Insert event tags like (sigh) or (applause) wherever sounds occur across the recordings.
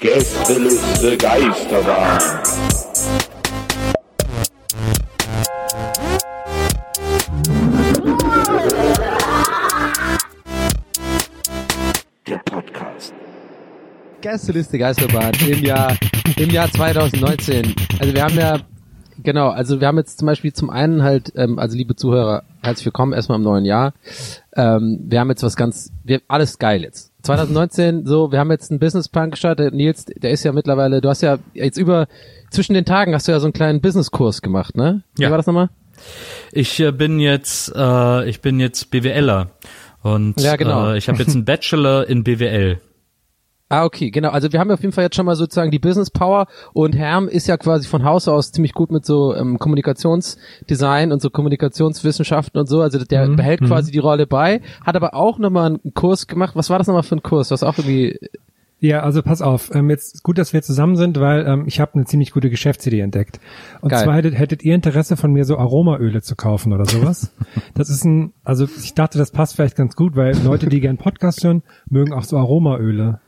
Gästeliste Geisterbahn. Der Podcast. Gästeliste Geisterbahn im Jahr, im Jahr 2019. Also wir haben ja, genau, also wir haben jetzt zum Beispiel zum einen halt, ähm, also liebe Zuhörer, herzlich willkommen erstmal im neuen Jahr. Ähm, wir haben jetzt was ganz, wir, alles geil jetzt. 2019, so, wir haben jetzt einen Businessplan gestartet. Nils, der ist ja mittlerweile, du hast ja jetzt über, zwischen den Tagen hast du ja so einen kleinen Businesskurs gemacht, ne? Wie Ja. war das nochmal? Ich äh, bin jetzt, äh, ich bin jetzt BWLer und Ja, genau. äh, ich habe jetzt einen Bachelor in BWL. Ah, okay, genau. Also wir haben auf jeden Fall jetzt schon mal sozusagen die Business Power und Herm ist ja quasi von Haus aus ziemlich gut mit so ähm, Kommunikationsdesign und so Kommunikationswissenschaften und so. Also der Mhm, behält quasi die Rolle bei, hat aber auch nochmal einen Kurs gemacht. Was war das nochmal für ein Kurs? Was auch irgendwie, Ja, also pass auf, ähm, jetzt gut, dass wir zusammen sind, weil ähm, ich habe eine ziemlich gute Geschäftsidee entdeckt. Und Geil. zwar hättet, hättet ihr Interesse von mir so Aromaöle zu kaufen oder sowas. (laughs) das ist ein, also ich dachte, das passt vielleicht ganz gut, weil Leute, die gern Podcast hören, mögen auch so Aromaöle.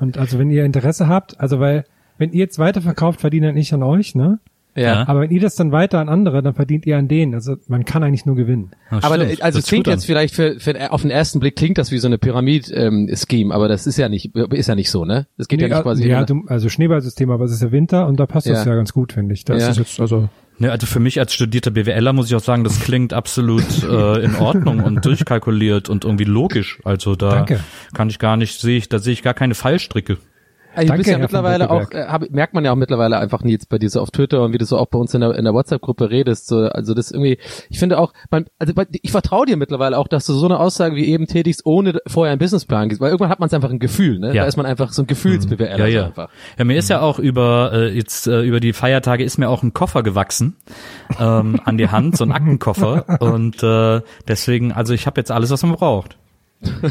Und also wenn ihr Interesse habt, also weil wenn ihr jetzt weiterverkauft, verdiene ich an euch, ne? ja. Aber wenn ihr das dann weiter an andere, dann verdient ihr an denen. Also man kann eigentlich nur gewinnen. Ah, aber stimmt. also Das es klingt jetzt vielleicht für, für auf den ersten Blick klingt das wie so eine Pyramid-Scheme, aber das ist ja nicht ist ja nicht so, ne? Es geht ja, nicht quasi ja, immer- du, also Schneeballsystem, aber es ist ja Winter und da passt das Ja. ja ganz gut, finde ich. Das Ja. ist jetzt also Ne, also für mich als studierter BWLer muss ich auch sagen, das klingt absolut äh, in Ordnung und durchkalkuliert und irgendwie logisch. Also da Danke. kann ich gar nicht, sehe ich, da sehe ich gar keine Fallstricke. Also Danke, ja mittlerweile auch, äh, hab, merkt man ja auch mittlerweile einfach Nils bei dir so auf Twitter und wie du so auch bei uns in der, in der WhatsApp-Gruppe redest. So, also das irgendwie, ich finde auch, man, also ich vertraue dir mittlerweile auch, dass du so eine Aussage wie eben tätigst, ohne vorher einen Businessplan gibst, weil irgendwann hat man es einfach ein Gefühl, ne? Ja. Da ist man einfach so ein Gefühls-BWLer Ja, so ja. einfach. Ja, mir ist ja auch über äh, jetzt äh, über die Feiertage ist mir auch ein Koffer gewachsen ähm, an die Hand, so ein Aktenkoffer (laughs) und äh, deswegen, also ich habe jetzt alles, was man braucht. Danke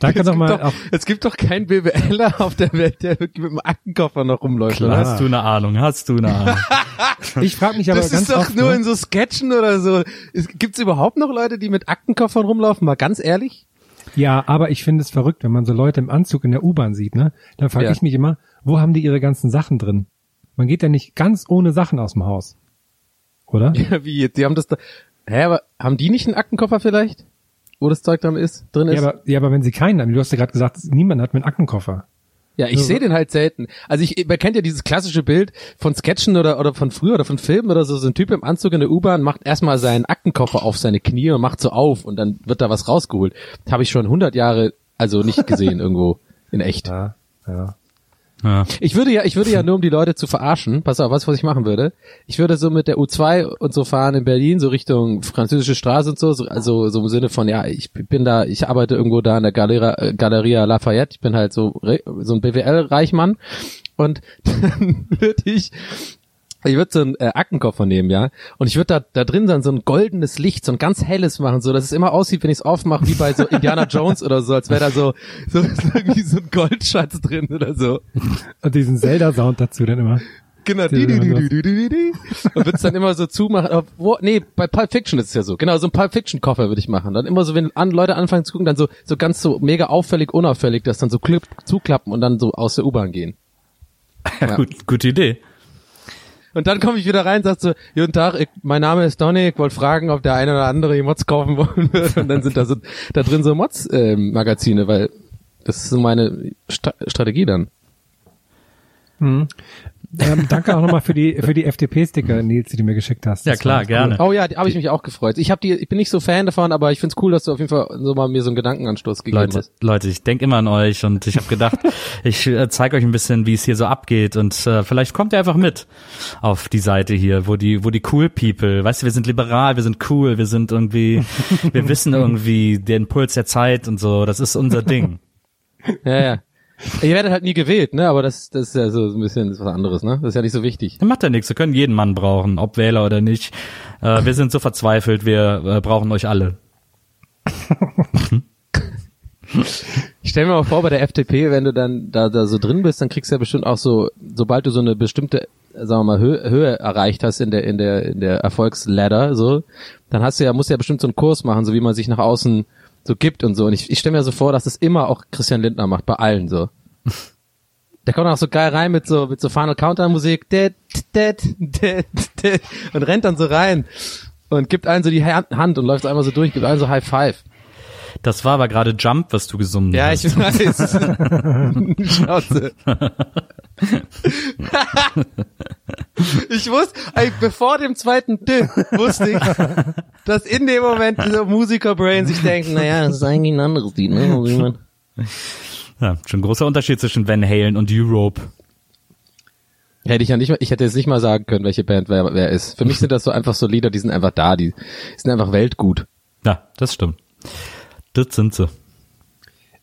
Es gibt, nochmal doch, es gibt doch keinen BWLer auf der Welt, der wirklich mit einem Aktenkoffer noch rumläuft, Klar. oder? Hast du eine Ahnung? Hast du eine Ahnung? (laughs) Ich frage mich aber Das ganz ist doch oft, nur ne? in so Sketchen oder so. Gibt es überhaupt noch Leute, die mit Aktenkoffern rumlaufen? Mal ganz ehrlich? ja, aber ich finde es verrückt, wenn man so Leute im Anzug in der U-Bahn sieht, ne? Dann frage Ja. ich mich immer, wo haben die ihre ganzen Sachen drin? Man geht ja nicht ganz ohne Sachen aus dem Haus. Oder? Ja, wie jetzt? Die haben das da. Hä, aber haben die nicht einen Aktenkoffer vielleicht? Wo das Zeug drin ist, drin ist? Ja, aber, ja, aber wenn sie keinen haben, du hast ja gerade gesagt, niemand hat einen Aktenkoffer. Ja, ich sehe den halt selten. Also ich, man kennt ja dieses klassische Bild von Sketchen oder, oder von früher oder von Filmen oder so. So ein Typ im Anzug in der U-Bahn macht erstmal seinen Aktenkoffer auf seine Knie und macht so auf und dann wird da was rausgeholt. Habe ich schon 100 Jahre, also nicht gesehen (laughs) irgendwo in echt. Ja, ja. Ja. Ich würde ja, ich würde ja nur, um die Leute zu verarschen, pass auf, was, was ich machen würde. Ich würde so mit der U2 und so fahren in Berlin, so Richtung französische Straße und so, so also so im Sinne von, ja, ich bin da, ich arbeite irgendwo da in der Galeria, äh, Galeria Lafayette, ich bin halt so, so ein BWL-Reichmann und (laughs) dann würde ich ich würde so einen äh, Aktenkoffer nehmen, ja, und ich würde da da drin dann so ein goldenes Licht, so ein ganz helles machen, so dass es immer aussieht, wenn ich es aufmache, wie bei so Indiana Jones oder so, als wäre da so, so (laughs) so irgendwie so ein Goldschatz drin oder so. Und diesen Zelda-Sound dazu dann immer. Genau, Die- die, die, die, die, die, die. Und wird's dann immer so zumachen. Aber wo, nee, bei Pulp Fiction ist es ja so. Genau, so ein Pulp Fiction Koffer würde ich machen. Dann immer so, wenn an, Leute anfangen zu gucken, dann so, so ganz so mega auffällig, unauffällig, das dann so klipp, zuklappen und dann so aus der U-Bahn gehen. Ja. (laughs) Gut, gute Idee. Und dann komme ich wieder rein und sag so, guten Tag, ich, mein Name ist Donny, ich wollte fragen, ob der eine oder andere die Mods kaufen wollen würde. Und dann sind da so, da drin so Mods-Magazine, weil das ist so meine Sta Strategie dann. Ähm, danke auch nochmal für die für die FDP-Sticker, Nils, die du mir geschickt hast. Ja Das klar, war echt gerne. Oh ja, die habe ich mich auch gefreut. Ich habe die, ich bin nicht so Fan davon, aber ich find's cool, dass du auf jeden Fall so mal mir so einen Gedankenanstoß gegeben Leute, hast. Leute, ich denk immer an euch und ich habe gedacht, (laughs) ich äh, zeige euch ein bisschen, wie es hier so abgeht und äh, vielleicht kommt ihr einfach mit auf die Seite hier, wo die, wo die cool People, weißt du, wir sind liberal, wir sind cool, wir sind irgendwie, (laughs) wir wissen irgendwie den Puls der Zeit und so, das ist unser Ding. Ja, ja. Ihr werdet halt nie gewählt, ne? Aber das, das ist ja so ein bisschen das ist was anderes, ne? Das ist ja nicht so wichtig. Dann macht ja nichts, wir können jeden Mann brauchen, ob Wähler oder nicht. Äh, wir sind so verzweifelt, wir äh, brauchen euch alle. Ich stell mir mal vor, bei der FDP, wenn du dann da, da so drin bist, dann kriegst du ja bestimmt auch so, sobald du so eine bestimmte, sagen wir mal, Höhe, Höhe erreicht hast in der, in der, in der Erfolgsladder, so, dann hast du ja, musst du ja bestimmt so einen Kurs machen, so wie man sich nach außen so gibt und so. Und ich, ich stelle mir so vor, dass das immer auch Christian Lindner macht, bei allen so. (laughs) Der kommt auch so geil rein mit so, mit so Final Counter Musik, dit, dit, dit, dit, und rennt dann so rein und gibt allen so die Ha- Hand und läuft so einmal so durch, gibt allen so High Five. Das war aber gerade Jump, was du gesungen Ja, hast. ich weiß. (laughs) Schnauze. ich wusste, ey, bevor dem zweiten D wusste ich, dass in dem Moment dieser Musiker-Brain sich denkt, naja, das ist eigentlich ein anderes Lied, ne? Also Ja, schon ein großer Unterschied zwischen Van Halen und Europe. Hätte ich ja nicht mal, ich hätte jetzt nicht mal sagen können, welche Band wer, wer ist. Für mich sind das so einfach so Lieder, die sind einfach da, die sind einfach weltgut. Ja, das stimmt. Das sind sie.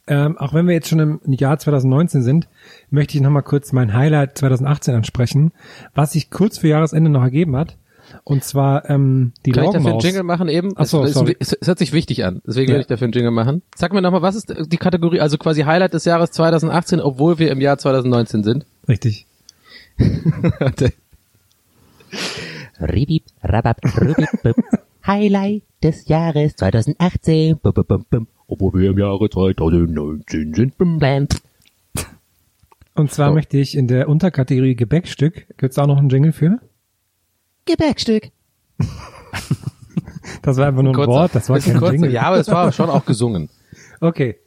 Ähm, auch wenn wir jetzt schon im Jahr 2019 sind, möchte ich nochmal kurz mein Highlight 2018 ansprechen, was sich kurz vor Jahresende noch ergeben hat. Und zwar ähm, die Kann ich dafür einen Laugenmaus. Jingle machen eben? Ach so, es, sorry. es, es hört sich wichtig an, deswegen Ja. werde ich dafür einen Jingle machen. Sag mir nochmal, was ist die Kategorie, also quasi Highlight des Jahres 2018, obwohl wir im Jahr 2019 sind? Richtig. (laughs) Ribib, rabab, ribib, bib. (laughs) Highlight des Jahres 2018. Bum, bum, bum, bum. Obwohl wir im Jahre 2019 sind. Und zwar So. möchte ich in der Unterkategorie Gebäckstück, gibt's auch noch einen Jingle für? Gebäckstück. (laughs) Das war einfach nur ein Kurzer- Wort, das war kein kurzer- Jingle. Ja, aber es war (laughs) schon auch gesungen. Okay.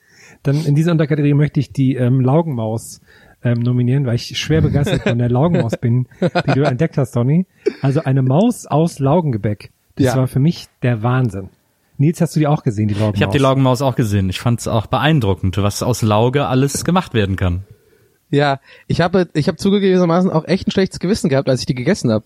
Dann in dieser Unterkategorie möchte ich die ähm, Laugenmaus ähm, nominieren, weil ich schwer begeistert von der (laughs) Laugenmaus bin, die du entdeckt hast, Donny. Also eine Maus aus Laugengebäck. Das Ja. war für mich der Wahnsinn. Nils, hast du die auch gesehen, die Laugenmaus? Ich habe die Laugenmaus auch gesehen. Ich fand es auch beeindruckend, was aus Lauge alles gemacht werden kann. Ja, ich habe ich habe zugegebenermaßen auch echt ein schlechtes Gewissen gehabt, als ich die gegessen habe.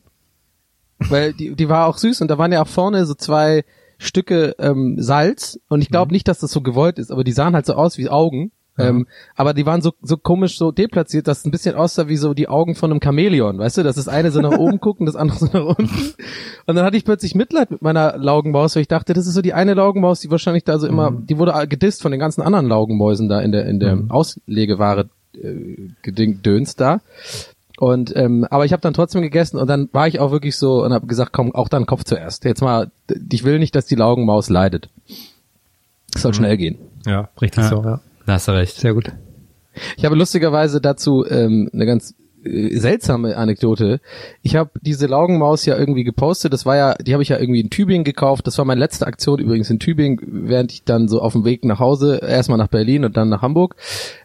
Weil die, die war auch süß und da waren ja auch vorne so zwei Stücke ähm, Salz und ich glaube nicht, dass das so gewollt ist, aber die sahen halt so aus wie Augen. Ähm, aber die waren so, so komisch so deplatziert, dass es ein bisschen aussah wie so die Augen von einem Chamäleon, weißt du? Dass das eine so nach oben guckt und das andere so nach unten. Und dann hatte ich plötzlich Mitleid mit meiner Laugenmaus, weil ich dachte, das ist so die eine Laugenmaus, die wahrscheinlich da so immer, die wurde gedisst von den ganzen anderen Laugenmäusen da in der, in der Auslegeware äh, gedöns da. Und ähm, aber ich habe dann trotzdem gegessen und dann war ich auch wirklich so und habe gesagt, komm, auch dann Kopf zuerst. Jetzt mal, ich will nicht, dass die Laugenmaus leidet. Es soll schnell gehen. Ja, richtig Ja. so, ja. Da hast du recht. Sehr gut. Ich habe lustigerweise dazu ähm, eine ganz äh, seltsame Anekdote. Ich habe diese Laugenmaus ja irgendwie gepostet. Das war ja, die habe ich ja irgendwie in Tübingen gekauft. Das war meine letzte Aktion übrigens in Tübingen, während ich dann so auf dem Weg nach Hause, erstmal nach Berlin und dann nach Hamburg.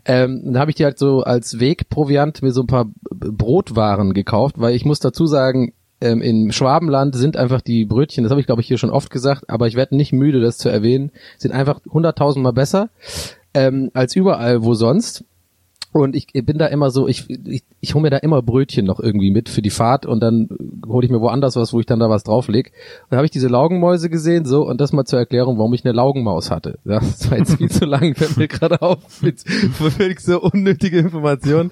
Ähm, da habe ich die halt so als Wegproviant mir so ein paar Brotwaren gekauft, weil ich muss dazu sagen, ähm, in Schwabenland sind einfach die Brötchen, das habe ich glaube ich hier schon oft gesagt, aber ich werde nicht müde, das zu erwähnen, sind einfach hunderttausendmal besser ähm, als überall wo sonst. Und ich bin da immer so, ich, ich, ich hole mir da immer Brötchen noch irgendwie mit für die Fahrt und dann hole ich mir woanders was, wo ich dann da was draufleg. Dann habe ich diese Laugenmäuse gesehen, so, und das mal zur Erklärung, warum ich eine Laugenmaus hatte. Ja, das war jetzt viel zu lang, fällt mir (laughs) gerade auf, mit völlig so unnötige Informationen.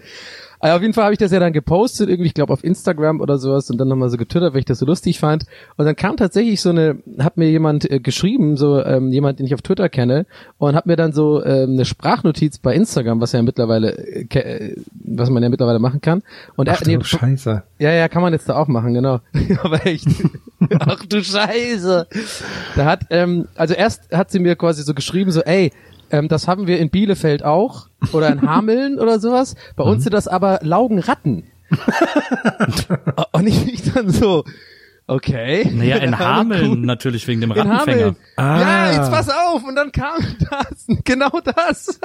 Aber auf jeden Fall habe ich das ja dann gepostet, irgendwie, ich glaube auf Instagram oder sowas und dann nochmal so getwittert, weil ich das so lustig fand. Und dann kam tatsächlich so eine, hat mir jemand äh, geschrieben, so ähm, jemand, den ich auf Twitter kenne, und hat mir dann so ähm, eine Sprachnotiz bei Instagram, was ja mittlerweile, äh, äh, was man ja mittlerweile machen kann. Und er, Ach du Scheiße. ja, ja, kann man jetzt da auch machen, genau. (laughs) Aber echt. Ach du Scheiße. Da hat, ähm, also erst hat sie mir quasi so geschrieben, so, ey, ähm, das haben wir in Bielefeld auch oder in Hameln oder sowas. Bei uns sind das aber Laugenratten. (laughs) und ich, ich dann so, okay. Naja, in. (laughs) Hameln natürlich wegen dem Rattenfänger. Ah. Ja, jetzt pass auf. Und dann kam das, genau das.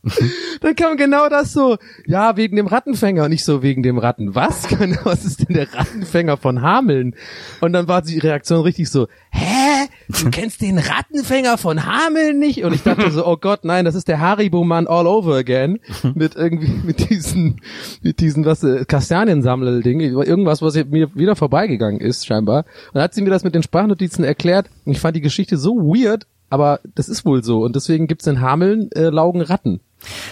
(laughs) dann kam genau das so, ja, wegen dem Rattenfänger und nicht so wegen dem Ratten. Was? Genau, was ist denn der Rattenfänger von Hameln? Und dann war die Reaktion richtig so, hä? Du kennst den Rattenfänger von Hameln nicht? Und ich dachte so, oh Gott, nein, das ist der Haribo-Mann all over again. Mit irgendwie, mit diesen, mit diesen, was, äh, Kastaniensammel-Ding. Irgendwas, was mir wieder vorbeigegangen ist, scheinbar. Und dann hat sie mir das mit den Sprachnotizen erklärt. Und ich fand die Geschichte so weird, aber das ist wohl so. Und deswegen gibt's in Hameln äh, Laugen Ratten.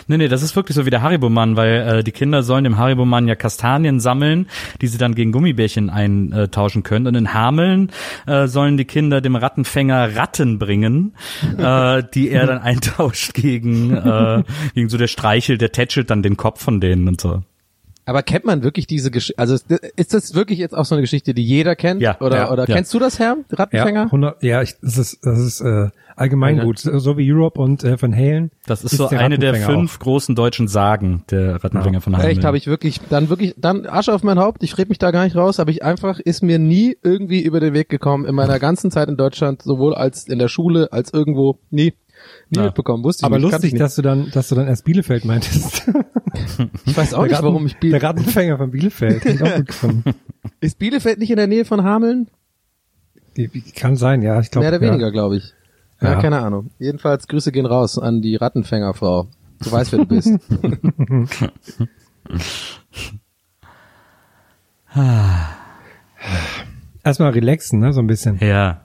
Nee, nee, das ist wirklich so wie der Haribo-Mann, weil äh, die Kinder sollen dem Haribo-Mann ja Kastanien sammeln, die sie dann gegen Gummibärchen eintauschen können. Und in Hameln äh, sollen die Kinder dem Rattenfänger Ratten bringen, (laughs) äh, die er dann eintauscht gegen, äh, gegen so der Streichel, der tätschelt dann den Kopf von denen und so. Aber kennt man wirklich diese Geschichte? Also ist- ist das wirklich jetzt auch so eine Geschichte, die jeder kennt? Ja, Oder, ja, oder ja. kennst du das, Herr? Ja, Rattenfänger? 100, ja, ich, das ist, das ist äh, allgemein Ja. gut. So wie Europe und äh, Van Halen. Das ist, so der eine der fünf großen deutschen Sagen, der Rattenfänger von Hameln. Echt, habe ich wirklich, dann wirklich, dann Asche auf mein Haupt, ich rede mich da gar nicht raus, aber ich einfach, ist mir nie irgendwie über den Weg gekommen in meiner ganzen Zeit in Deutschland, sowohl als in der Schule, als irgendwo, nie, nie Ja. mitbekommen, wusste ich Aber nicht, lustig, ich dass du dann, dass du dann erst Bielefeld meintest. (laughs) Ich weiß auch Der nicht, warum ich Biel Der Rattenfänger von Bielefeld. Ich auch gut (laughs) gefunden. Ist Bielefeld nicht in der Nähe von Hameln? Kann sein, ja. Ich glaube. Mehr oder ja. weniger, glaube ich. Ja, Ja. keine Ahnung. Jedenfalls Grüße gehen raus an die Rattenfängerfrau. Du weißt, wer du bist. (laughs) Erstmal relaxen, ne, so ein bisschen. Ja.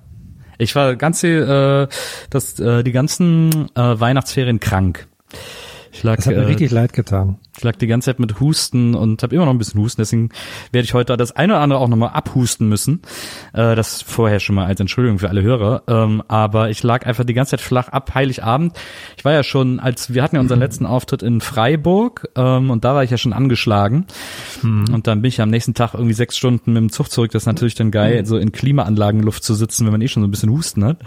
Ich war ganze, äh, das, äh, die ganzen äh, Weihnachtsferien krank. Ich lag, Das hat mir äh, richtig leid getan. Ich lag die ganze Zeit mit Husten und habe immer noch ein bisschen Husten, deswegen werde ich heute das eine oder andere auch nochmal abhusten müssen. Äh, das vorher schon mal als Entschuldigung für alle Hörer. Ähm, aber ich lag einfach die ganze Zeit flach ab, Heiligabend. Ich war ja schon, als wir hatten ja unseren letzten Auftritt in Freiburg ähm, und da war ich ja schon angeschlagen. Und dann bin ich am nächsten Tag irgendwie sechs Stunden mit dem Zug zurück. Das ist natürlich dann geil, so in Klimaanlagenluft zu sitzen, wenn man eh schon so ein bisschen Husten hat.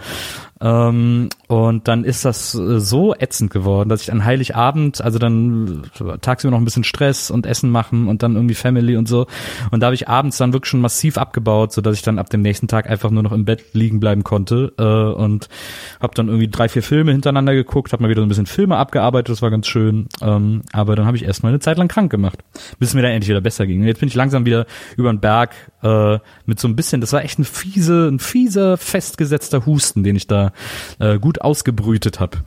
Ähm, und dann ist das äh, so ätzend geworden, dass ich an Heiligabend, also dann äh, tagsüber noch ein bisschen Stress und Essen machen und dann irgendwie Family und so. Und da habe ich abends dann wirklich schon massiv abgebaut, so dass ich dann ab dem nächsten Tag einfach nur noch im Bett liegen bleiben konnte äh, und habe dann irgendwie drei, vier Filme hintereinander geguckt, habe mal wieder so ein bisschen Filme abgearbeitet, das war ganz schön. Ähm, aber dann habe ich erstmal eine Zeit lang krank gemacht, bis es mir dann endlich wieder besser ging. Und jetzt bin ich langsam wieder über den Berg äh, mit so ein bisschen, das war echt ein fiese, ein fieser, festgesetzter Husten, den ich da äh, gut ausgebrütet habe.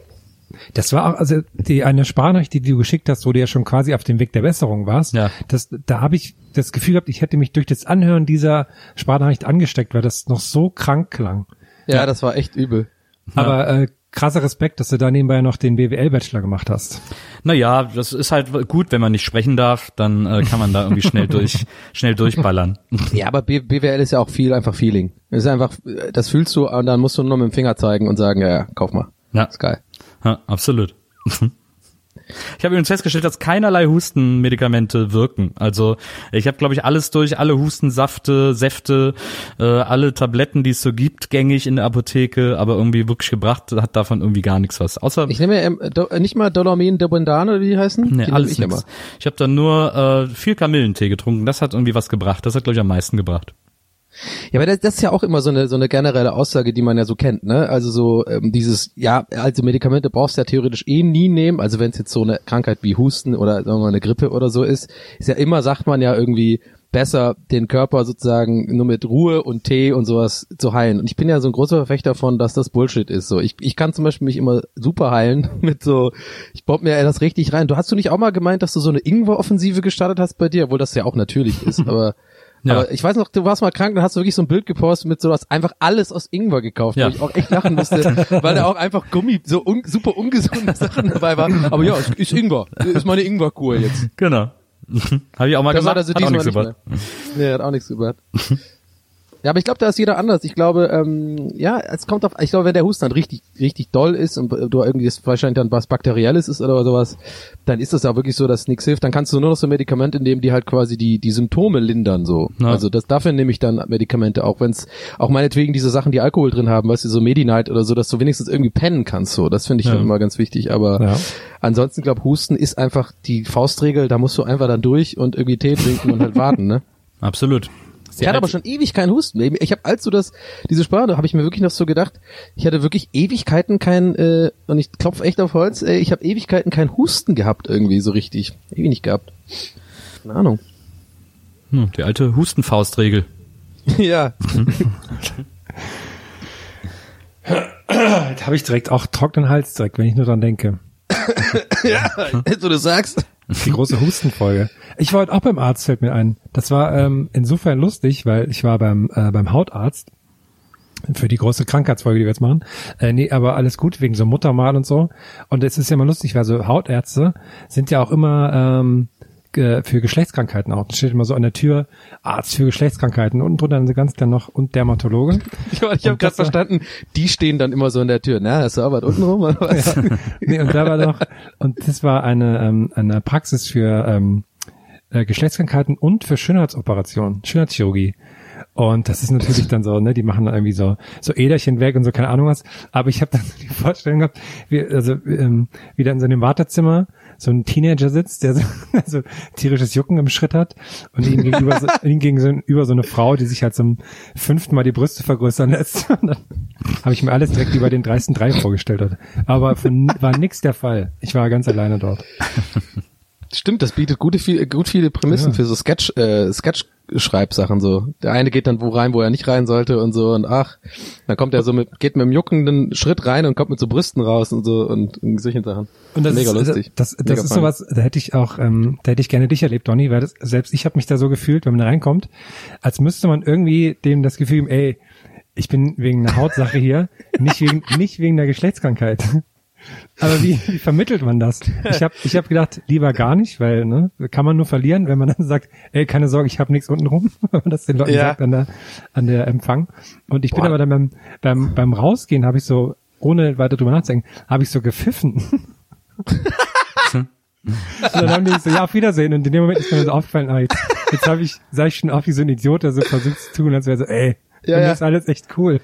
Das war auch, also die eine Sprachnachricht, die du geschickt hast, wo du ja schon quasi auf dem Weg der Besserung warst. Ja. Das, da habe ich das Gefühl gehabt, ich hätte mich durch das Anhören dieser Sprachnachricht angesteckt, weil das noch so krank klang. ja, das war echt übel. Aber äh, krasser Respekt, dass du da nebenbei noch den BWL-Bachelor gemacht hast. Naja, das ist halt gut, wenn man nicht sprechen darf, dann äh, kann man da irgendwie schnell (laughs) durch, schnell durchballern. Ja, aber B BWL ist ja auch viel einfach Feeling. Es ist einfach, das fühlst du und dann musst du nur mit dem Finger zeigen und sagen, ja, ja, kauf mal. Ja, Ist geil. Ja absolut. Ich habe übrigens festgestellt, dass keinerlei Hustenmedikamente wirken. Also ich habe, glaube ich, alles durch, alle Hustensafte, Säfte, äh, alle Tabletten, die es so gibt, gängig in der Apotheke, aber irgendwie wirklich gebracht hat davon irgendwie gar nichts was. Außer Ich nehme ähm, do, äh, nicht mal Dolomin Debundane, oder wie die heißen? nee, die alles ich nix. immer. Ich habe dann nur äh, viel Kamillentee getrunken. Das hat irgendwie was gebracht. Das hat, glaube ich, am meisten gebracht. Ja, aber das, das ist ja auch immer so eine so eine generelle Aussage, die man ja so kennt, ne? Also so ähm, dieses, ja, also Medikamente brauchst du ja theoretisch eh nie nehmen. Also wenn es jetzt so eine Krankheit wie Husten oder sagen wir mal eine Grippe oder so ist, ist ja immer, sagt man ja irgendwie besser den Körper sozusagen nur mit Ruhe und Tee und sowas zu heilen. Und ich bin ja so ein großer Verfechter davon, dass das Bullshit ist. So, ich, ich kann zum Beispiel mich immer super heilen (laughs) mit so, ich baue mir das richtig rein. Du hast du nicht auch mal gemeint, dass du so eine Ingwer-Offensive gestartet hast bei dir, obwohl das ja auch natürlich ist, (laughs) aber Ja. aber ich weiß noch, du warst mal krank, dann hast du wirklich so ein Bild gepostet mit sowas, einfach alles aus Ingwer gekauft, Ja. wo ich auch echt lachen musste, (laughs) weil da auch einfach Gummi, so un, super ungesunde (laughs) Sachen dabei waren. Aber ja, es ist Ingwer, ist meine Ingwerkur jetzt. Genau. (laughs) habe ich auch mal Das gemacht. hat also hat auch nichts nicht gebracht. Nee, hat auch nichts gebracht. Ja, aber ich glaube, da ist jeder anders. Ich glaube, ähm, ja, es kommt auf, ich glaube, wenn der Husten dann richtig, richtig doll ist und du irgendwie das wahrscheinlich dann was Bakterielles ist oder sowas, dann ist das ja wirklich so, dass nichts hilft. Dann kannst du nur noch so Medikamente nehmen, die halt quasi die, die Symptome lindern, so. Ja. Also das, dafür nehme ich dann Medikamente, auch wenn es, auch meinetwegen diese Sachen, die Alkohol drin haben, weißt du, so Medi-Night oder so, dass du wenigstens irgendwie pennen kannst, so. Das finde ich Ja. immer ganz wichtig, aber Ja. ansonsten, glaube Husten ist einfach die Faustregel, da musst du einfach dann durch und irgendwie Tee trinken und halt warten, ne? (laughs) Absolut. Ich hatte aber schon ewig keinen Husten. Ich habe als du das diese Sprache, habe ich mir wirklich noch so gedacht, ich hatte wirklich Ewigkeiten kein äh, und ich klopf echt auf Holz, ey, ich habe Ewigkeiten keinen Husten gehabt irgendwie so richtig. Ewig nicht gehabt. Keine Ahnung. Hm, die alte Hustenfaustregel. (laughs) ja. Jetzt habe ich direkt auch trockenen Hals direkt, wenn ich nur dran denke. (laughs) so (laughs) du sagst. (laughs) Die große Hustenfolge. Ich war heute auch beim Arzt, fällt mir ein. Das war ähm, insofern lustig, weil ich war beim, äh, beim Hautarzt für die große Krankheitsfolge, die wir jetzt machen. Äh, nee, aber alles gut, wegen so Muttermal und so. Und es ist ja immer lustig, weil so Hautärzte sind ja auch immer ähm, für Geschlechtskrankheiten auch. Da steht immer so an der Tür, Arzt für Geschlechtskrankheiten. Unten drunter dann ganz dann noch und Dermatologe. (laughs) Ich, ich habe gerade verstanden, die stehen dann immer so in der Tür. Na, hast du Arbeit unten rum oder was? (laughs) nee, und da war doch, und das war eine, ähm, eine Praxis für ähm, äh, Geschlechtskrankheiten und für Schönheitsoperationen, Schönheitschirurgie. Und das ist natürlich dann so, ne, die machen dann irgendwie so, so Äderchen weg und so, keine Ahnung was. Aber ich habe dann (laughs) die Vorstellung gehabt, wie, also, ähm, wie da in so einem Wartezimmer so ein Teenager sitzt, der so, (laughs) so tierisches Jucken im Schritt hat und ihm gegenüber, so, (laughs) ihm gegenüber so eine Frau, die sich halt zum fünften Mal die Brüste vergrößern lässt. (laughs) Und dann habe ich mir alles direkt über den dreisten Drei vorgestellt. Hat. Aber von, war nix der Fall. Ich war ganz alleine dort. Stimmt, das bietet gute viel, gut viele Prämissen Ja. für so Sketch, äh, Sketch-Schreibsachen so. Der eine geht dann wo rein, wo er nicht rein sollte und so und ach, dann kommt er so mit, geht mit einem juckenden Schritt rein und kommt mit so Brüsten raus und so und, und solchen Sachen. Und das Mega ist, lustig. Das, das Mega ist sowas, da hätte ich auch, ähm, da hätte ich gerne dich erlebt, Donny, weil das, selbst ich habe mich da so gefühlt, wenn man da reinkommt, als müsste man irgendwie dem das Gefühl geben, ey, ich bin wegen einer Hautsache hier, nicht wegen, nicht wegen der Geschlechtskrankheit. Aber wie, wie vermittelt man das? Ich habe ich hab gedacht, lieber gar nicht, weil ne, kann man nur verlieren, wenn man dann sagt, ey, keine Sorge, ich habe nichts unten rum, (laughs) wenn man das den Leuten Ja. sagt an der, an der Empfang. Und ich bin Boah. aber dann beim, beim, beim Rausgehen, habe ich so, ohne weiter drüber nachzudenken, habe ich so gepfiffen. (laughs) Und dann haben die so, ja, auf Wiedersehen. Und in dem Moment ist mir so aufgefallen, ah, jetzt, jetzt habe ich, sah ich schon auf wie so ein Idiot, der so versucht zu tun, als wäre so, ey, Ja, ja. das ist alles echt cool.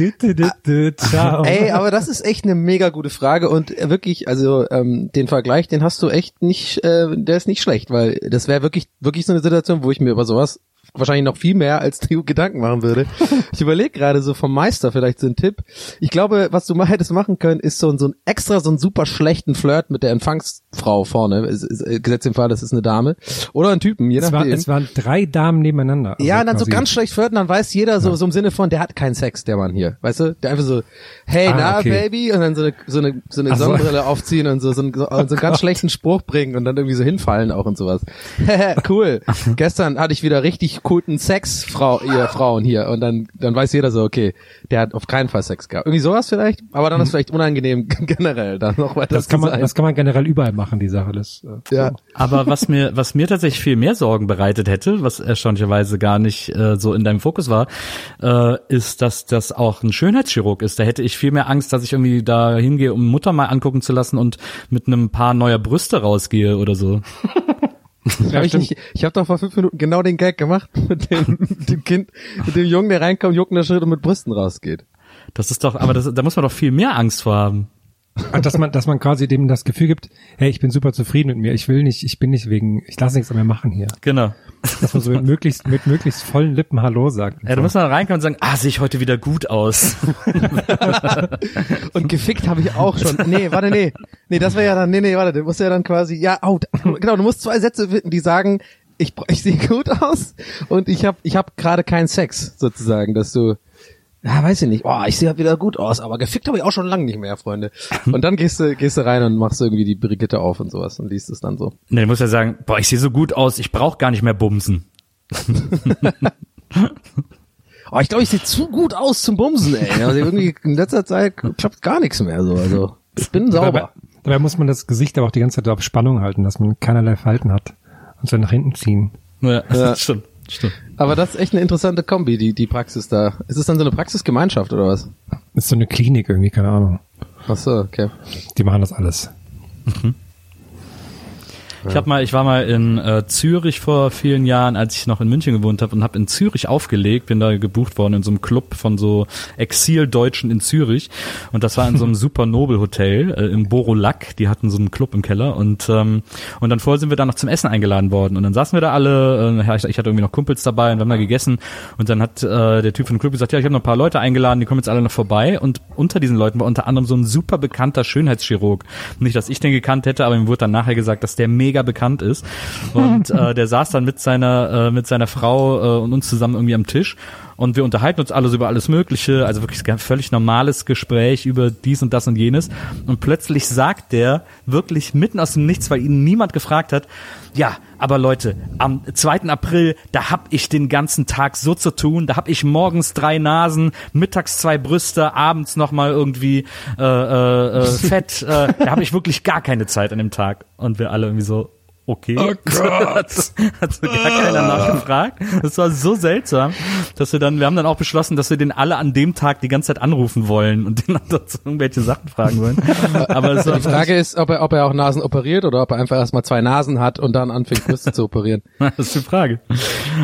Du, du, du, ciao. Ey, aber das ist echt eine mega gute Frage und wirklich, also ähm, den Vergleich, den hast du echt nicht, äh, der ist nicht schlecht, weil das wäre wirklich, wirklich so eine Situation, wo ich mir über sowas wahrscheinlich noch viel mehr als du Gedanken machen würde. (laughs) Ich überlege gerade so vom Meister vielleicht so ein Tipp. Ich glaube, was du mal hättest machen können, ist so, ein- so ein extra so einen super schlechten Flirt mit der Empfangsfrau vorne. Ist, ist, äh, gesetzt im Fall, das ist eine Dame oder ein Typen, je es, war, nachdem. es waren drei Damen nebeneinander. Also Ja, und dann so ganz schlecht flirten, dann weiß jeder so, so im Sinne von, der hat keinen Sex, der Mann hier. Weißt du? Der einfach so, hey, Ah, na, okay. Baby, und dann so eine, so eine, so eine Ach so. Sonnenbrille aufziehen und so, so, einen, so, so einen (laughs) ganz schlechten Spruch bringen und dann irgendwie so hinfallen auch und sowas. (laughs) cool. Gestern hatte ich wieder richtig guten Sex, Frau, ihr Frauen hier. Und dann, dann weiß jeder so, okay, der hat auf keinen Fall Sex gehabt. Irgendwie sowas vielleicht, aber dann ist vielleicht unangenehm (laughs) generell, dann noch weiter Mhm. Das kann man, sein. das kann man generell überall machen, die Sache. Das, äh, ja. Aber was mir, was mir tatsächlich viel mehr Sorgen bereitet hätte, was erstaunlicherweise gar nicht äh, so in deinem Fokus war, äh, ist, dass das auch ein Schönheitschirurg ist. Da hätte ich viel mehr Angst, dass ich irgendwie da hingehe, um Mutter mal angucken zu lassen und mit einem paar neuer Brüste rausgehe oder so. (laughs) Hab ich nicht, ich habe doch vor fünf Minuten genau den Gag gemacht (laughs) mit dem, mit dem Kind, mit dem Jungen, der reinkommt, juckender Schritt und mit Brüsten rausgeht. Das ist doch, aber das, da muss man doch viel mehr Angst vor haben. Und dass man, dass man quasi dem das Gefühl gibt, hey, ich bin super zufrieden mit mir, ich will nicht, ich bin nicht wegen, ich lasse nichts mehr machen hier. Genau. Dass man so mit möglichst, mit möglichst vollen Lippen Hallo sagt. Ja, da muss man reinkommen und sagen, ah, sehe ich heute wieder gut aus. Und gefickt habe ich auch schon. Nee, warte, nee. Nee, das wäre ja dann, nee, nee, warte, du musst ja dann quasi, ja, oh, genau, du musst zwei Sätze finden, die sagen, ich, ich sehe gut aus und ich habe ich hab gerade keinen Sex, sozusagen, dass du, ja, weiß ich nicht, oh, ich sehe wieder gut aus, aber gefickt habe ich auch schon lange nicht mehr, Freunde. (laughs) Und dann gehst du, gehst du rein und machst irgendwie die Brigitte auf und sowas und liest es dann so. Nee, muss ja sagen, boah, ich sehe so gut aus, ich brauche gar nicht mehr bumsen. (laughs) Oh, ich glaube, ich sehe zu gut aus zum Bumsen, ey. Also irgendwie in letzter Zeit klappt gar nichts mehr so. Also ich bin Dabei, sauber. dabei muss man das Gesicht aber auch die ganze Zeit auf Spannung halten, dass man keinerlei Falten hat und so nach hinten ziehen. Ja, Ja. (laughs) stimmt. Stimmt. Aber das ist echt eine interessante Kombi, die, die Praxis da. Ist es dann so eine Praxisgemeinschaft oder was? ist so eine Klinik irgendwie, keine Ahnung. Ach so, okay. Die machen das alles. Ich hab mal, ich war mal in äh, Zürich vor vielen Jahren, als ich noch in München gewohnt habe und habe in Zürich aufgelegt, bin da gebucht worden in so einem Club von so Exildeutschen in Zürich. Und das war in so einem (laughs) super Nobel Hotel äh, im Borolack, die hatten so einen Club im Keller. Und ähm, und dann vorher sind wir da noch zum Essen eingeladen worden. Und dann saßen wir da alle, äh, ich, ich hatte irgendwie noch Kumpels dabei und wir haben da gegessen. Und dann hat äh, der Typ von dem Club gesagt, ja, ich habe noch ein paar Leute eingeladen, die kommen jetzt alle noch vorbei. Und unter diesen Leuten war unter anderem so ein super bekannter Schönheitschirurg. Nicht, dass ich den gekannt hätte, aber ihm wurde dann nachher gesagt, dass der mega bekannt ist. Und äh, der saß dann mit seiner äh, mit seiner Frau äh, und uns zusammen irgendwie am Tisch und wir unterhalten uns alles über alles Mögliche, also wirklich ein völlig normales Gespräch über dies und das und jenes. Und plötzlich sagt der wirklich mitten aus dem Nichts, weil ihn niemand gefragt hat, ja, aber Leute, am 2. April, da hab ich den ganzen Tag so zu tun, da hab ich morgens drei Nasen, mittags zwei Brüste, abends nochmal irgendwie äh, äh, äh, Fett, äh, da hab ich wirklich gar keine Zeit an dem Tag. Und wir alle irgendwie so, okay. Oh (laughs) Gott. hat, so gar keiner nachgefragt. Das war so seltsam, dass wir dann, wir haben dann auch beschlossen, dass wir den alle an dem Tag die ganze Zeit anrufen wollen und den (laughs) dann so irgendwelche Sachen fragen wollen. Aber es Die Frage ist, ob er, ob er auch Nasen operiert oder ob er einfach erstmal zwei Nasen hat und dann anfängt, Brüste zu operieren. (laughs) das ist die Frage.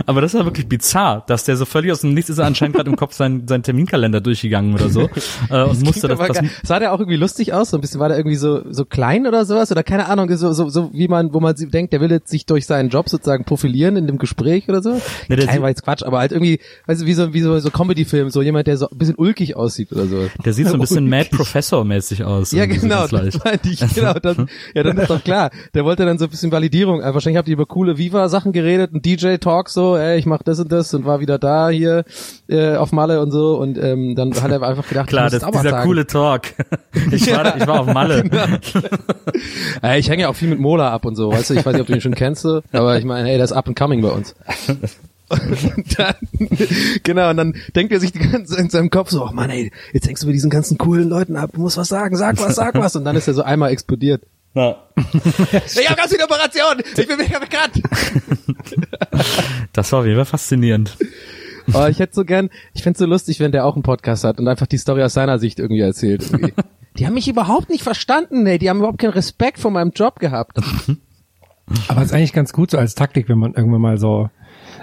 Aber das war wirklich bizarr, dass der so völlig aus dem Nichts ist er anscheinend gerade im Kopf sein, sein Terminkalender durchgegangen oder so äh, und musste das, Aber das geil. sah der auch irgendwie lustig aus? So ein bisschen war der irgendwie so, so klein oder sowas? Oder keine Ahnung, so, so, so wie man, wo man sie denkt, der will jetzt sich durch seinen Job sozusagen profilieren in dem Gespräch oder so. der klein war jetzt Quatsch, aber halt irgendwie, weißt du, wie so, wie so, so Comedy-Film, so jemand, der so ein bisschen ulkig aussieht oder so. Der sieht so ein bisschen (laughs) Mad Professor mäßig aus. Ja, genau, das meinte ich, genau, das, ja, dann ist doch klar. Der wollte dann so ein bisschen Validierung. Äh, Wahrscheinlich habt ihr über coole Viva-Sachen geredet, ein DJ-Talk so, ey, ich mach das und das und war wieder da hier äh, auf Malle und so und ähm, dann hat er einfach gedacht, Klar, das, dieser sagen. coole Talk. (laughs) Ich war, da- ich war auf Malle. (laughs) Äh, ich hänge ja auch viel mit Mola ab und so, weißt du, ich weiß nicht, ob du ihn schon kennst, aber ich meine, hey, das ist up and coming bei uns. Und (laughs) dann, genau, und dann denkt er sich die ganze Zeit in seinem Kopf so, oh Mann, ey, jetzt hängst du mit diesen ganzen coolen Leuten ab, du musst was sagen, sag was, sag was. Und dann ist er so einmal explodiert. Ja. (laughs) Ich hab ganz viele Operationen, ich bin mega bekannt. Das war auf jeden Fall faszinierend. Aber ich hätte so gern, ich find's so lustig, wenn der auch einen Podcast hat und einfach die Story aus seiner Sicht irgendwie erzählt. Irgendwie. (laughs) Die haben mich überhaupt nicht verstanden, ey. Die haben überhaupt keinen Respekt vor meinem Job gehabt. Aber es ist eigentlich ganz gut so als Taktik, wenn man irgendwann mal so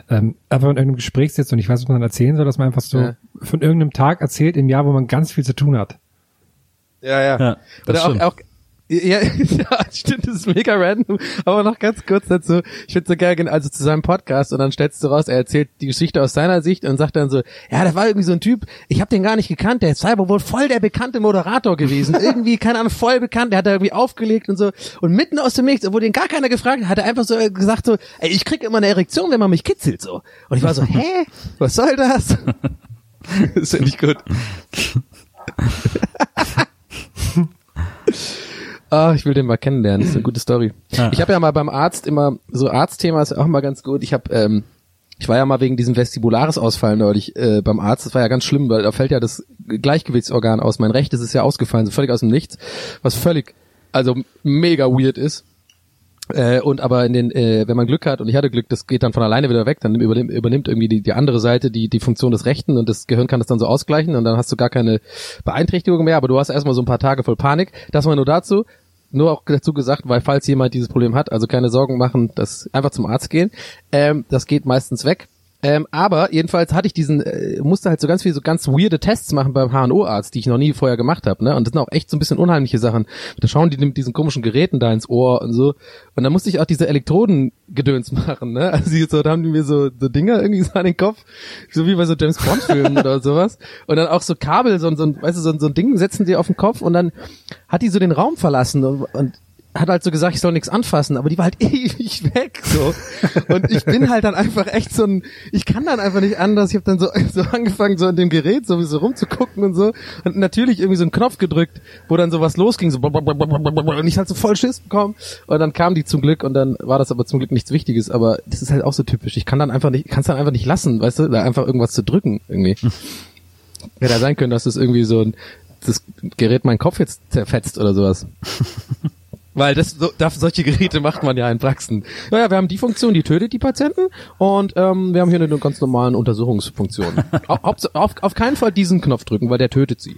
ähm, einfach in irgendeinem Gespräch sitzt und ich weiß, was man dann erzählen soll, dass man einfach so Ja. von irgendeinem Tag erzählt im Jahr, wo man ganz viel zu tun hat. Ja, ja. Ja, das Oder auch, auch ja, (laughs) ja, stimmt, das ist mega random. Aber noch ganz kurz dazu. Ich finde so geil, also zu seinem Podcast und dann stellst du raus, er erzählt die Geschichte aus seiner Sicht und sagt dann so, ja, da war irgendwie so ein Typ, ich habe den gar nicht gekannt, der ist wohl voll der bekannte Moderator gewesen. (laughs) irgendwie, keine Ahnung, voll bekannt, der hat da irgendwie aufgelegt und so. Und mitten aus dem Nichts, obwohl den gar keiner gefragt hat, hat er einfach so gesagt so, ey, ich krieg immer eine Erektion, wenn man mich kitzelt so. Und ich war so, (laughs) hä? Was soll das? das finde ich gut. Ah, ich will den mal kennenlernen. Das ist eine gute Story. Ja. Ich habe ja mal beim Arzt immer so Arztthema ist auch mal ganz gut. Ich habe ähm, ich war ja mal wegen diesem Vestibularis-Ausfall neulich äh, beim Arzt. Das war ja ganz schlimm, weil da fällt ja das Gleichgewichtsorgan aus. Mein rechtes ist ja ausgefallen, so völlig aus dem Nichts, was völlig also mega weird ist. Äh, und aber in den, äh, wenn man Glück hat, und ich hatte Glück, das geht dann von alleine wieder weg, dann übernimmt, übernimmt irgendwie die, die andere Seite die, die Funktion des Rechten und das Gehirn kann das dann so ausgleichen und dann hast du gar keine Beeinträchtigung mehr, aber du hast erstmal so ein paar Tage voll Panik. Das mal nur dazu. Nur auch dazu gesagt, weil falls jemand dieses Problem hat, also keine Sorgen machen, das einfach zum Arzt gehen. Ähm, das geht meistens weg. Ähm, aber jedenfalls hatte ich diesen, äh, musste halt so ganz viel so ganz weirde Tests machen beim HNO-Arzt, die ich noch nie vorher gemacht habe, ne? Und das sind auch echt so ein bisschen unheimliche Sachen. Da schauen die mit diesen komischen Geräten da ins Ohr und so. Und dann musste ich auch diese Elektrodengedöns (laughs) machen, ne? Also die so, da haben die mir so, so Dinger irgendwie so an den Kopf, so wie bei so James Bond-Filmen oder sowas. Und dann auch so Kabel, so, so, weißt du, so, so ein Ding setzen die auf den Kopf und dann hat die so den Raum verlassen und, und hat halt so gesagt, ich soll nichts anfassen, aber die war halt (laughs) ewig weg so. Und ich bin halt dann einfach echt so ein, ich kann dann einfach nicht anders. Ich habe dann so, so angefangen, so in dem Gerät sowieso rumzugucken und so. Und natürlich irgendwie so einen Knopf gedrückt, wo dann sowas losging, so und ich halt so voll Schiss bekommen. Und dann kam die zum Glück und dann war das aber zum Glück nichts Wichtiges. Aber das ist halt auch so typisch. Ich kann dann einfach nicht, kann es dann einfach nicht lassen, weißt du, da einfach irgendwas zu drücken irgendwie. (laughs) Hätte ja sein können, dass das irgendwie so ein, das Gerät meinen Kopf jetzt zerfetzt oder sowas. (laughs) Weil das so, darf, solche Geräte macht man ja in Praxen. Naja, wir haben die Funktion, die tötet die Patienten und ähm, wir haben hier eine ganz normalen Untersuchungsfunktion. (laughs) Au- Haupt- auf, auf keinen Fall diesen Knopf drücken, weil der tötet sie.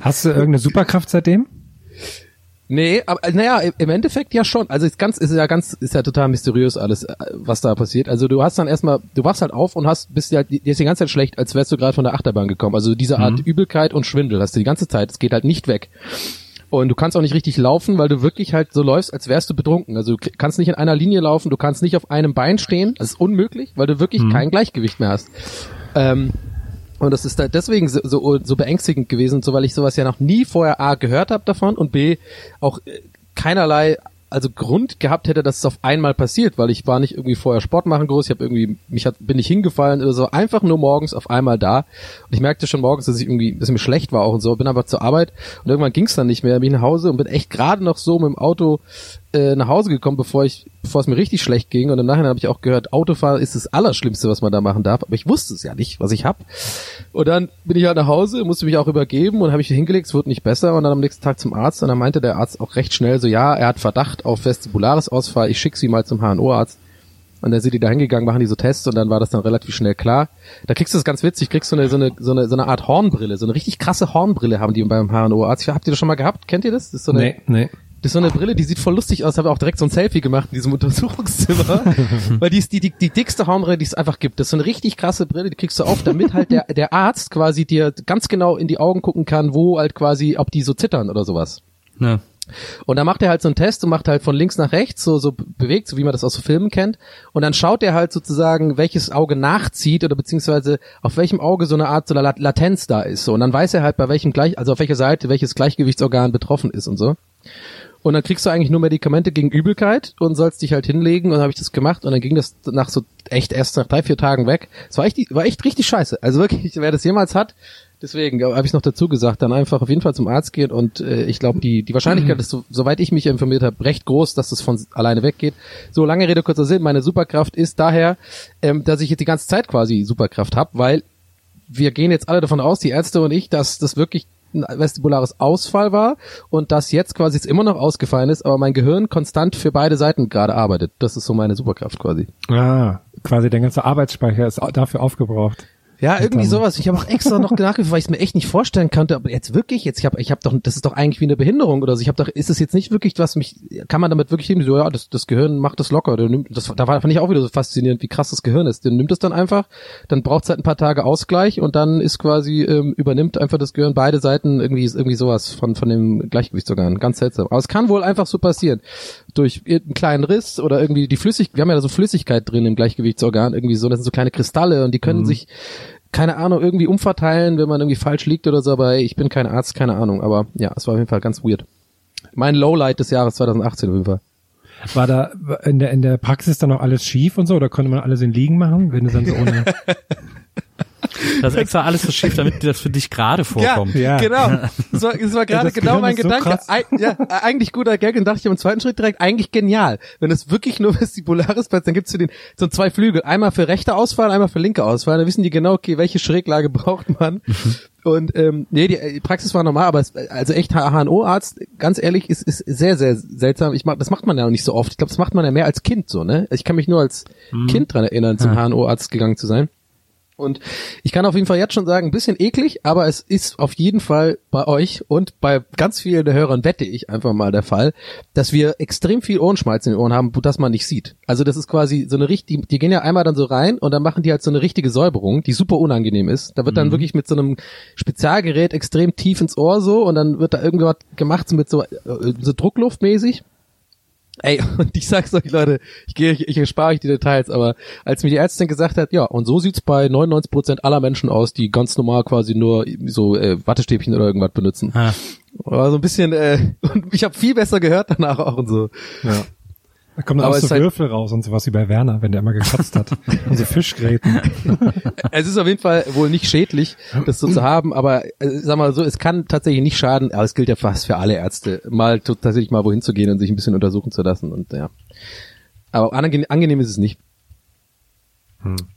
Hast du irgendeine Superkraft seitdem? Nee, aber äh, naja, im- Endeffekt ja schon. Also ist ganz, ist ja ganz, ist ja total mysteriös alles, äh, was da passiert. Also du hast dann erstmal, du wachst halt auf und hast, bist ja, dir ist die ganze Zeit schlecht, als wärst du gerade von der Achterbahn gekommen. Also diese Art Übelkeit und Schwindel hast du die ganze Zeit. Es geht halt nicht weg. Und du kannst auch nicht richtig laufen, weil du wirklich halt so läufst, als wärst du betrunken. Also du kannst nicht in einer Linie laufen, du kannst nicht auf einem Bein stehen. Das ist unmöglich, weil du wirklich kein Gleichgewicht mehr hast. Ähm, und das ist da deswegen so, so, so beängstigend gewesen, so weil ich sowas ja noch nie vorher A gehört habe davon und B auch äh, keinerlei also Grund gehabt hätte, dass es auf einmal passiert, weil ich war nicht irgendwie vorher Sport machen groß, ich habe irgendwie mich hat bin ich hingefallen oder so, einfach nur morgens auf einmal da. Und ich merkte schon morgens, dass ich irgendwie dass mir schlecht war auch und so, bin aber zur Arbeit und irgendwann ging es dann nicht mehr, bin ich nach Hause und bin echt gerade noch so mit dem Auto äh, nach Hause gekommen, bevor ich bevor es mir richtig schlecht ging und im Nachhinein habe ich auch gehört, Autofahren ist das Allerschlimmste, was man da machen darf, aber ich wusste es ja nicht, was ich hab. Und dann bin ich halt nach Hause, musste mich auch übergeben und habe ich hingelegt, es wurde nicht besser und dann am nächsten Tag zum Arzt und dann meinte der Arzt auch recht schnell so, ja, er hat Verdacht auf vestibulares Ausfall, ich schicke sie mal zum HNO-Arzt. Und dann sind die da hingegangen, machen die so Tests und dann war das dann relativ schnell klar. Da kriegst du das ganz witzig, kriegst du eine, so eine, so eine, so eine Art Hornbrille, so eine richtig krasse Hornbrille haben die beim HNO-Arzt. Habt ihr das schon mal gehabt? Kennt ihr das? Das so eine, Nee, nee. Das ist so eine Brille, die sieht voll lustig aus. Habe auch direkt so ein Selfie gemacht in diesem (laughs) Untersuchungszimmer, (laughs) weil die ist die, die, die dickste Hornbrille, die es einfach gibt. Das ist so eine richtig krasse Brille, die kriegst du auf, damit halt der, der Arzt quasi dir ganz genau in die Augen gucken kann, wo halt quasi, ob die so zittern oder sowas. Ne. Und dann macht er halt so einen Test und macht halt von links nach rechts, so, so bewegt, so wie man das aus so Filmen kennt. Und dann schaut er halt sozusagen, welches Auge nachzieht oder beziehungsweise auf welchem Auge so eine Art so eine Lat- Latenz da ist. So. Und dann weiß er halt, bei welchem gleich, also auf welcher Seite welches Gleichgewichtsorgan betroffen ist und so. Und dann kriegst du eigentlich nur Medikamente gegen Übelkeit und sollst dich halt hinlegen. Und dann habe ich das gemacht und dann ging das nach so echt erst nach drei, vier Tagen weg. Es war echt, war echt richtig scheiße. Also wirklich, wer das jemals hat, deswegen habe ich noch dazu gesagt, dann einfach auf jeden Fall zum Arzt gehen. Und äh, ich glaube, die, die Wahrscheinlichkeit ist, so, soweit ich mich informiert habe, recht groß, dass das von alleine weggeht. So, lange Rede, kurzer Sinn. Meine Superkraft ist daher, ähm, dass ich jetzt die ganze Zeit quasi Superkraft habe, weil wir gehen jetzt alle davon aus, die Ärzte und ich, dass das wirklich ein vestibulares Ausfall war und dass jetzt quasi jetzt immer noch ausgefallen ist, aber mein Gehirn konstant für beide Seiten gerade arbeitet. Das ist so meine Superkraft quasi. Ah, quasi der ganze Arbeitsspeicher ist dafür aufgebraucht. Ja, irgendwie dann- sowas. Ich habe auch extra noch (laughs) nachgeguckt, weil ich es mir echt nicht vorstellen konnte. Aber jetzt wirklich, jetzt ich habe, ich habe doch, das ist doch eigentlich wie eine Behinderung oder so. Ich habe doch, ist es jetzt nicht wirklich was mich, kann man damit wirklich hin? So, ja, das, das Gehirn macht das locker. Nimmt, das, da fand ich auch wieder so faszinierend, wie krass das Gehirn ist. Der nimmt es dann einfach, dann braucht es halt ein paar Tage Ausgleich und dann ist quasi ähm, übernimmt einfach das Gehirn beide Seiten irgendwie irgendwie sowas von von dem Gleichgewichtsorgan. Ganz seltsam. Aber es kann wohl einfach so passieren durch einen kleinen Riss oder irgendwie die Flüssigkeit. Wir haben ja da so Flüssigkeit drin im Gleichgewichtsorgan irgendwie so. Das sind so kleine Kristalle und die können sich keine Ahnung, irgendwie umverteilen, wenn man irgendwie falsch liegt oder so, aber ey, ich bin kein Arzt, keine Ahnung, aber ja, es war auf jeden Fall ganz weird. Mein Lowlight des Jahres 2018 auf jeden Fall. War da in der, in der Praxis dann noch alles schief und so oder konnte man alles in Liegen machen, wenn es dann so ohne. (laughs) Das ist extra alles so schief, damit das für dich gerade vorkommt. Ja. genau. Das war, das war gerade das genau Gehirn mein so Gedanke. krass. Ei, ja, eigentlich guter Gag, und dachte ich im zweiten Schritt direkt, eigentlich genial. Wenn es wirklich nur vestibulares Platz, dann gibt's für den so zwei Flügel. Einmal für rechte Auswahl, einmal für linke Auswahl. Dann wissen die genau, okay, welche Schräglage (laughs) braucht man. Und ähm, nee, die, die Praxis war normal, aber es, also echt HNO-Arzt, ganz ehrlich, ist, ist sehr, sehr seltsam. Ich mach, das macht man ja auch nicht so oft. Ich glaube, das macht man ja mehr als Kind so, ne? Ich kann mich nur als Kind dran erinnern, zum HNO-Arzt gegangen zu sein. Und ich kann auf jeden Fall jetzt schon sagen, ein bisschen eklig, aber es ist auf jeden Fall bei euch und bei ganz vielen der Hörern wette ich einfach mal der Fall, dass wir extrem viel Ohrenschmalz in den Ohren haben, das man nicht sieht. Also das ist quasi so eine richtig, die, gehen ja einmal dann so rein und dann machen die halt so eine richtige Säuberung, die super unangenehm ist. Da wird dann wirklich mit so einem Spezialgerät extrem tief ins Ohr so und dann wird da irgendwas gemacht so mit so, äh, so druckluftmäßig. Ey, (laughs) und ich sag's euch, Leute, ich gehe, ich, ich erspare euch die Details, aber als mir die Ärztin gesagt hat, ja, und so sieht's bei 99% aller Menschen aus, die ganz normal quasi nur so äh, Wattestäbchen oder irgendwas benutzen. Ha. War so ein bisschen, äh, (laughs) und ich habe viel besser gehört danach auch und so. Ja. Da kommen dann Aber auch so halt- Würfel raus und sowas wie bei Werner, wenn der immer gekotzt hat. und (laughs) so Fischgräten. Es ist auf jeden Fall wohl nicht schädlich, das so zu haben, aber äh, sag mal so, es kann tatsächlich nicht schaden, aber es gilt ja fast für alle Ärzte, mal tatsächlich mal wohin zu gehen und sich ein bisschen untersuchen zu lassen und ja. Aber angenehm, angenehm ist es nicht.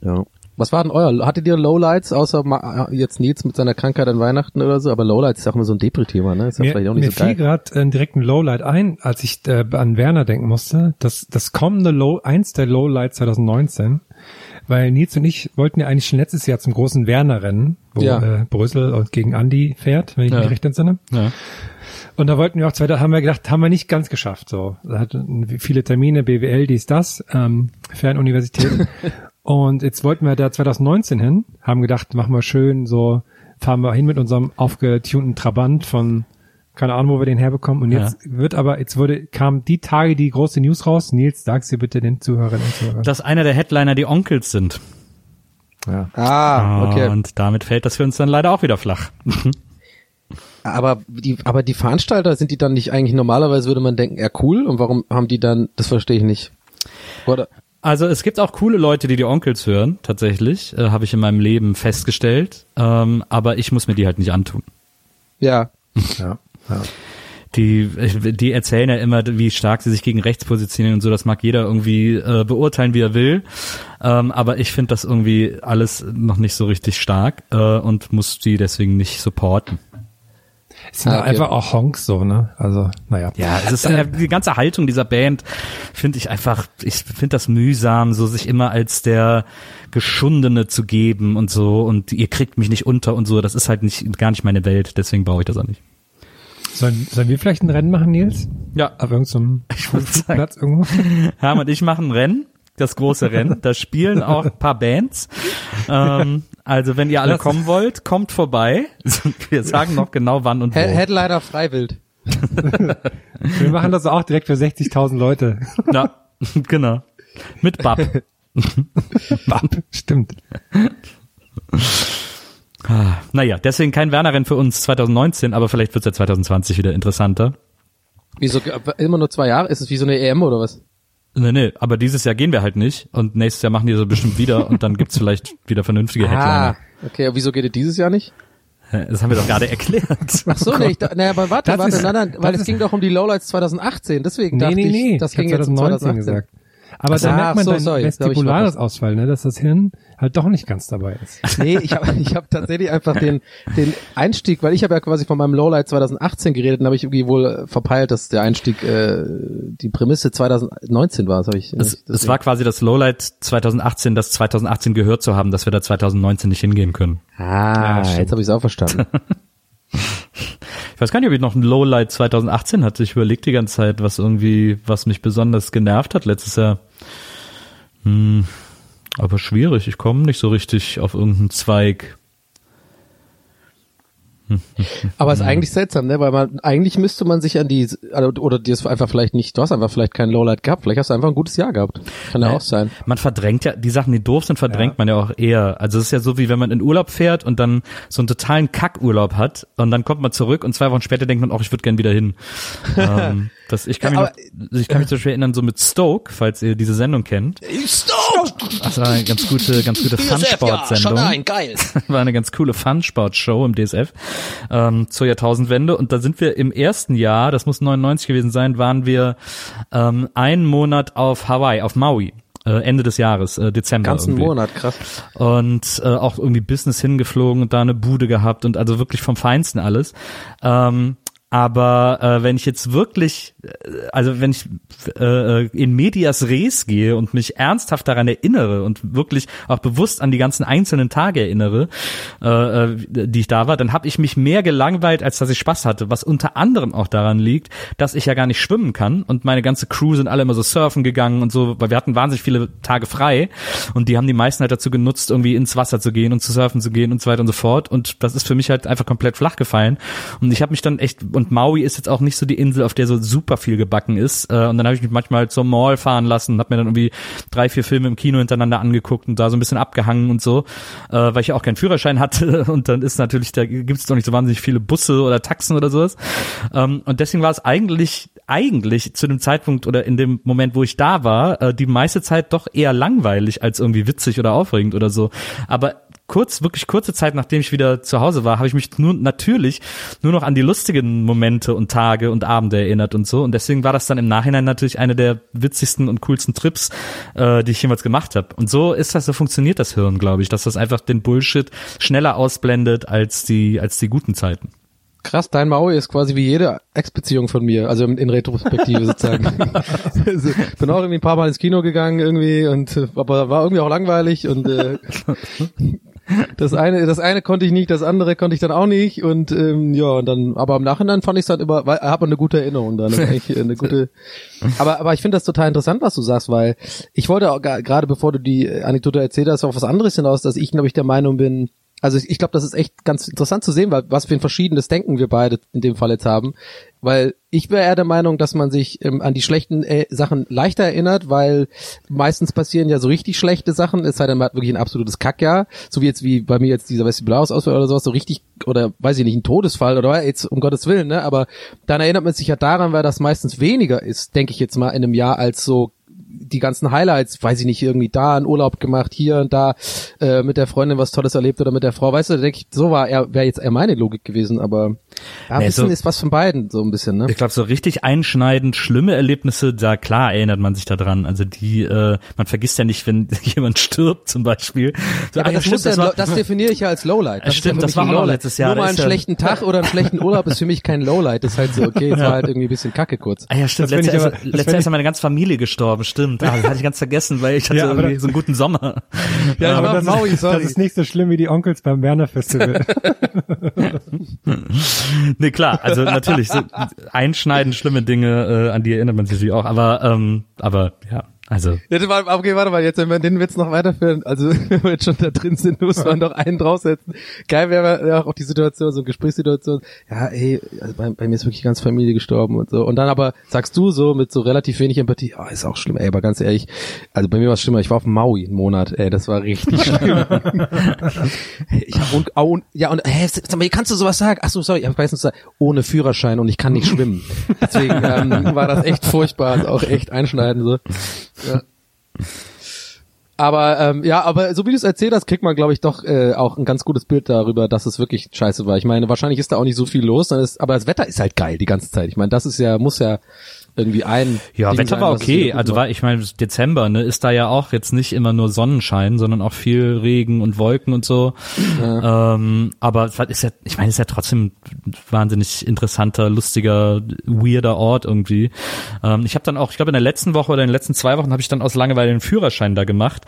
Ja. Was war denn euer? Hattet ihr Lowlights, außer äh, jetzt Nils mit seiner Krankheit an Weihnachten oder so? Aber Lowlights ist auch immer so ein Depri-Thema, ne? Ist ja Mir, vielleicht auch nicht mir so fiel geil. gerade äh, direkt ein Lowlight ein, als ich äh, an Werner denken musste. Das, das kommende Low, eins der Lowlights 2019. Weil Nils und ich wollten ja eigentlich schon letztes Jahr zum großen Werner-Rennen, wo Ja. äh, Brüssel und gegen Andi fährt, wenn ich Ja. mich recht entsinne. Ja. Und da wollten wir auch zwei, da haben wir gedacht, haben wir nicht ganz geschafft. So, da hatten viele Termine, BWL, dies, das, ähm, Fernuniversität. (laughs) und jetzt wollten wir da 2019 hin, haben gedacht, machen wir schön, so fahren wir hin mit unserem aufgetunten Trabant von keine Ahnung, wo wir den herbekommen. Und jetzt wird aber, jetzt wurde, kam die Tage die große News raus. Nils, sag's dir bitte den Zuhörerinnen und Zuhörern. Dass einer der Headliner die Onkels sind. ja. Ah, okay. Und damit fällt das für uns dann leider auch wieder flach. (laughs) Aber die, aber die Veranstalter sind die dann nicht eigentlich normalerweise würde man denken, ja cool. Und warum haben die dann? Das verstehe ich nicht. Oder? Also es gibt auch coole Leute, die die Onkels hören, tatsächlich, äh, habe ich in meinem Leben festgestellt. Ähm, aber ich muss mir die halt nicht antun. Ja. ja. ja. Die, die erzählen ja immer, wie stark sie sich gegen rechts positionieren und so. Das mag jeder irgendwie äh, beurteilen, wie er will. Ähm, aber ich finde das irgendwie alles noch nicht so richtig stark äh, und muss die deswegen nicht supporten. Es sind Ah, okay. einfach auch Honks so, ne? Also, naja. Ja, es ist äh, die ganze Haltung dieser Band finde ich einfach, ich finde das mühsam, so sich immer als der Geschundene zu geben und so und ihr kriegt mich nicht unter und so. Das ist halt nicht gar nicht meine Welt, deswegen brauche ich das auch nicht. Sollen, sollen wir vielleicht ein Rennen machen, Nils? Ja, Auf irgendeinem. Platz irgendwo? (laughs) Herm und ich machen ein Rennen, das große Rennen. Da spielen auch ein paar Bands. Ähm, also wenn ihr alle Das- kommen wollt, kommt vorbei. Wir sagen noch genau wann und wo. He Headliner Freiwild. Wir machen das auch direkt für 60.000 Leute. Ja, genau. Mit Bab. Bap, Stimmt. Naja, deswegen kein Werner-Rennen für uns 2019, aber vielleicht wird's ja 2020 wieder interessanter. Wieso immer nur zwei Jahre? Ist es wie so eine EM oder was? Nee, nee, aber dieses Jahr gehen wir halt nicht und nächstes Jahr machen die so bestimmt wieder (laughs) und dann gibt's vielleicht wieder vernünftige Headliner. Ah, okay. Aber wieso geht ihr dieses Jahr nicht? Das haben wir doch gerade erklärt. Ach so, nee, ich, nee, aber warte, Das warte, ist- nein, nein, weil es ging doch um die Lowlights 2018, deswegen Nee, dachte nee, nee. ich, das ich ging jetzt um 2019 2018. gesagt. Aber Ach da merkt man so, dein sorry, vestibulares. Ausfall, ne, dass das Hirn halt doch nicht ganz dabei ist. (laughs) Nee, ich habe ich hab tatsächlich einfach den, den Einstieg, weil ich habe ja quasi von meinem Lowlight 2018 geredet und habe ich irgendwie wohl äh, verpeilt, dass der Einstieg äh, die Prämisse 2019 war. Das hab ich, Es, es war quasi das Lowlight 2018, das 2018 gehört zu haben, dass wir da 2019 nicht hingehen können. Ah, jetzt habe ich es auch verstanden. (laughs) Ich weiß gar nicht, ob ich noch ein Lowlight 2018 hatte. Ich überlege die ganze Zeit, was irgendwie, was mich besonders genervt hat letztes Jahr. Hm, aber schwierig. Ich komme nicht so richtig auf irgendeinen Zweig. Aber es ist eigentlich seltsam, ne? Weil man eigentlich müsste man sich an die also, oder dir ist einfach vielleicht nicht, du hast einfach vielleicht kein Lowlight gehabt, vielleicht hast du einfach ein gutes Jahr gehabt. Kann ja Nee. auch sein. Man verdrängt ja, die Sachen, die doof sind, verdrängt Ja. man ja auch eher. Also es ist ja so, wie wenn man in Urlaub fährt und dann so einen totalen Kackurlaub hat und dann kommt man zurück und zwei Wochen später denkt man, ach, ich würde gern wieder hin. (laughs) ähm, das, ich kann mich, Aber- noch, ich kann mich zum Beispiel erinnern, so mit Stoke, falls ihr diese Sendung kennt. Das war eine ganz gute, ganz gute (laughs) Fun-Sport-Sendung. geil. (laughs) war eine ganz coole Fun-Sport-Show im DSF ähm, zur Jahrtausendwende und da sind wir im ersten Jahr, das muss 99 gewesen sein, waren wir ähm, einen Monat auf Hawaii, auf Maui. Äh, Ende des Jahres, äh, Dezember. Ganzen irgendwie. Monat, krass. Und äh, auch irgendwie Business hingeflogen und da eine Bude gehabt und also wirklich vom Feinsten alles. Ähm, aber äh, wenn ich jetzt wirklich, also wenn ich äh, in medias res gehe und mich ernsthaft daran erinnere und wirklich auch bewusst an die ganzen einzelnen Tage erinnere, äh, äh, die ich da war, dann habe ich mich mehr gelangweilt, als dass ich Spaß hatte, was unter anderem auch daran liegt, dass ich ja gar nicht schwimmen kann und meine ganze Crew sind alle immer so surfen gegangen und so, weil wir hatten wahnsinnig viele Tage frei und die haben die meisten halt dazu genutzt, irgendwie ins Wasser zu gehen und zu surfen zu gehen und so weiter und so fort. Und das ist für mich halt einfach komplett flach gefallen und ich habe mich dann echt und Maui ist jetzt auch nicht so die Insel, auf der so super viel gebacken ist. Äh, und dann habe ich mich manchmal zur Mall fahren lassen, habe mir dann irgendwie drei, vier Filme im Kino hintereinander angeguckt und da so ein bisschen abgehangen und so, äh, weil ich auch keinen Führerschein hatte. (laughs) Und dann ist natürlich, da gibt es doch nicht so wahnsinnig viele Busse oder Taxen oder sowas. Ähm, und deswegen war es eigentlich, eigentlich zu dem Zeitpunkt oder in dem Moment, wo ich da war, äh, die meiste Zeit doch eher langweilig als irgendwie witzig oder aufregend oder so, aber kurz, wirklich kurze Zeit, nachdem ich wieder zu Hause war, habe ich mich nur natürlich nur noch an die lustigen Momente und Tage und Abende erinnert und so. Und deswegen war das dann im Nachhinein natürlich eine der witzigsten und coolsten Trips, äh, die ich jemals gemacht habe. Und so ist das, so funktioniert das Hirn, glaube ich, dass das einfach den Bullshit schneller ausblendet als die, als die guten Zeiten. Krass, dein Maui ist quasi wie jede Ex-Beziehung von mir, also in, Retrospektive sozusagen. (laughs) also, bin auch irgendwie ein paar Mal ins Kino gegangen irgendwie und äh, aber war irgendwie auch langweilig und äh, das eine, das eine konnte ich nicht, das andere konnte ich dann auch nicht und ähm, ja und dann, aber im Nachhinein fand ich es dann immer, weil habe eine gute Erinnerung dran, eigentlich eine gute. (laughs) Aber aber ich finde das total interessant, was du sagst, weil ich wollte auch gerade bevor du die Anekdote erzählt hast, auf was anderes hinaus, dass ich glaube ich der Meinung bin, also ich, ich glaube, das ist echt ganz interessant zu sehen, weil was für ein verschiedenes Denken wir beide in dem Fall jetzt haben. Weil ich wäre eher der Meinung, dass man sich ähm, an die schlechten äh, Sachen leichter erinnert, weil meistens passieren ja so richtig schlechte Sachen, es sei denn, man hat wirklich ein absolutes Kackjahr, so wie jetzt wie bei mir jetzt dieser Vestibularis-Ausfall oder sowas, so richtig, oder weiß ich nicht, ein Todesfall oder jetzt um Gottes Willen, ne? Aber dann erinnert man sich ja daran, weil das meistens weniger ist, denke ich jetzt mal, in einem Jahr als so die ganzen Highlights, weiß ich nicht, irgendwie da einen Urlaub gemacht, hier und da äh, mit der Freundin was Tolles erlebt oder mit der Frau, weißt du, denke ich, so war er, wäre jetzt eher meine Logik gewesen, aber ja, Nee, Wissen so- ist was von beiden, so ein bisschen, ne? Ich glaube, so richtig einschneidend schlimme Erlebnisse, da klar erinnert man sich daran. Also die, äh, man vergisst ja nicht, wenn (laughs) jemand stirbt zum Beispiel. So, Ja, aber das, stimmt, das war- das definiere ich ja als Lowlight. Das Stimmt, ja das war ein auch letztes Jahr, Nur mal einen schlechten (laughs) Tag oder einen schlechten Urlaub ist für mich kein Lowlight. Das ist halt so, okay, (laughs) es war halt irgendwie ein bisschen kacke kurz. Ah ja, stimmt. Letztes Jahr ist, ist ja meine ganze Familie gestorben, stimmt. Ah, das hatte ich ganz vergessen, weil ich hatte Ja, irgendwie das- so einen guten Sommer. Ja, aber das, Maui, ist, sorry. das ist nicht so schlimm wie die Onkels beim Werner Festival. (laughs) Nee, klar, also natürlich, so einschneidend schlimme Dinge, äh, an die erinnert man sich auch, aber, ähm, aber ja, also warte, okay, warte mal, jetzt, wenn wir den Witz noch weiterführen, also (laughs) wenn wir jetzt schon da drin sind, muss man noch einen draufsetzen. Geil wäre ja auch die Situation, so eine Gesprächssituation, ja, ey, also bei, bei mir ist wirklich ganz Familie gestorben und so. Und dann aber sagst du so mit so relativ wenig Empathie, oh, ist auch schlimm, ey, aber ganz ehrlich, also bei mir war es schlimmer, ich war auf Maui einen Monat, ey, das war richtig schlimm. (laughs) ich hab und, oh, und, ja, und, hä, sag mal, wie kannst du sowas sagen? Ach so, sorry, ich hab vergessen zu sagen, ohne Führerschein und ich kann nicht schwimmen. Deswegen ähm, war das echt furchtbar, also auch echt einschneidend so. Aber ähm, ja, aber so wie du es erzählt hast, kriegt man, glaube ich, doch äh, auch ein ganz gutes Bild darüber, dass es wirklich scheiße war. Ich meine, wahrscheinlich ist da auch nicht so viel los, dann ist, aber das Wetter ist halt geil die ganze Zeit. Ich meine, das ist ja, muss ja irgendwie ein. Ja, Ding Wetter sein, war okay. Also war, ich meine, Dezember, ne, ist da ja auch jetzt nicht immer nur Sonnenschein, sondern auch viel Regen und Wolken und so. Ähm, aber es war- ist ja, ich meine, es ist ja trotzdem ein wahnsinnig interessanter, lustiger, weirder Ort irgendwie. Ähm, ich habe dann auch, ich glaube in der letzten Woche oder in den letzten zwei Wochen habe ich dann aus Langeweile den Führerschein da gemacht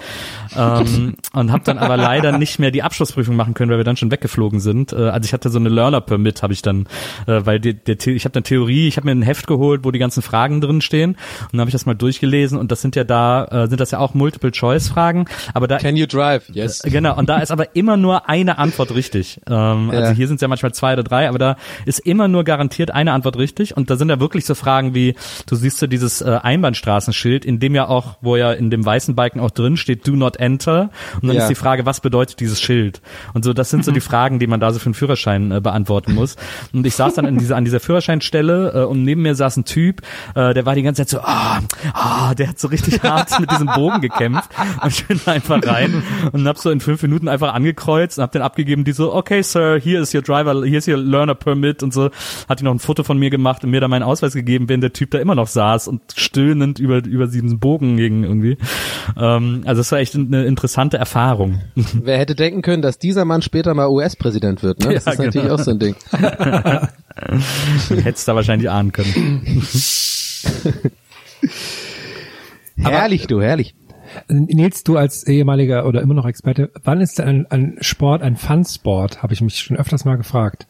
ähm, (laughs) und habe dann aber leider nicht mehr die Abschlussprüfung machen können, weil wir dann schon weggeflogen sind. Äh, also ich hatte so eine Learner Permit, habe ich dann, äh, weil die, der, ich habe eine Theorie, ich habe mir ein Heft geholt, wo die ganzen Fragen drin stehen und dann habe ich das mal durchgelesen und das sind ja da, äh, sind das ja auch Multiple-Choice-Fragen, aber da Can you drive? Yes. Genau, und da ist aber immer nur eine Antwort richtig. Ähm, Ja. Also hier sind es ja manchmal zwei oder drei, aber da ist immer nur garantiert eine Antwort richtig. Und da sind ja wirklich so Fragen wie, du siehst ja dieses äh, Einbahnstraßenschild, in dem ja auch, wo ja in dem weißen Balken auch drin steht, do not enter. Und dann Ja. ist die Frage, was bedeutet dieses Schild? Und so, das sind so die (laughs) Fragen, die man da so für einen Führerschein äh, beantworten muss. Und ich saß dann in dieser, an dieser Führerscheinstelle äh, und neben mir saß ein Typ, äh, der war die ganze Zeit so, ah, ah, der hat so richtig (laughs) hart mit diesem Bogen gekämpft. Und ich bin da einfach rein und hab so in fünf Minuten einfach angekreuzt und hab den abgegeben, die so, okay, Sir, hier ist your driver, hier ist your learner permit und so. Hat die noch ein Foto von mir gemacht und mir da meinen Ausweis gegeben, während der Typ da immer noch saß und stöhnend über, über diesen Bogen ging irgendwie. Ähm, also es war echt eine interessante Erfahrung. Wer hätte denken können, dass dieser Mann später mal US-Präsident wird? Ne? (laughs) Das Ja, ist natürlich genau. auch so ein Ding. (laughs) (laughs) Hättest da wahrscheinlich ahnen können. (laughs) herrlich, du, herrlich. Nils, du als ehemaliger oder immer noch Experte, wann ist denn ein, ein Sport ein Fun-Sport? Habe ich mich schon öfters mal gefragt.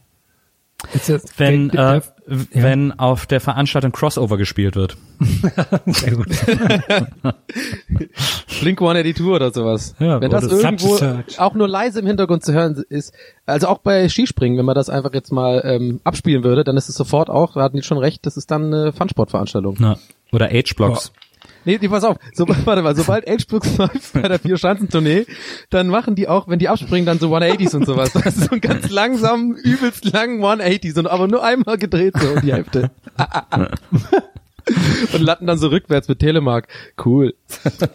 Ist das, Wenn, der- äh, der- wenn auf der Veranstaltung Crossover gespielt wird. (laughs) sehr gut. (laughs) Blink 182 oder sowas. Ja, wenn das irgendwo auch nur leise im Hintergrund zu hören ist, also auch bei Skispringen, wenn man das einfach jetzt mal ähm, abspielen würde, dann ist es sofort auch, da hatten die schon recht, das ist dann eine Funsportveranstaltung. Na, oder Age-Blocks. Nee, nee, pass auf, so, (laughs) warte mal, sobald H-Brooks (laughs) läuft bei der Vier-Schanzentournee, dann machen die auch, wenn die abspringen, dann so 180s und sowas. Das ist so ein ganz langsam, übelst langen 180s und aber nur einmal gedreht so um die Hälfte. (laughs) und landen dann so rückwärts mit Telemark. Cool.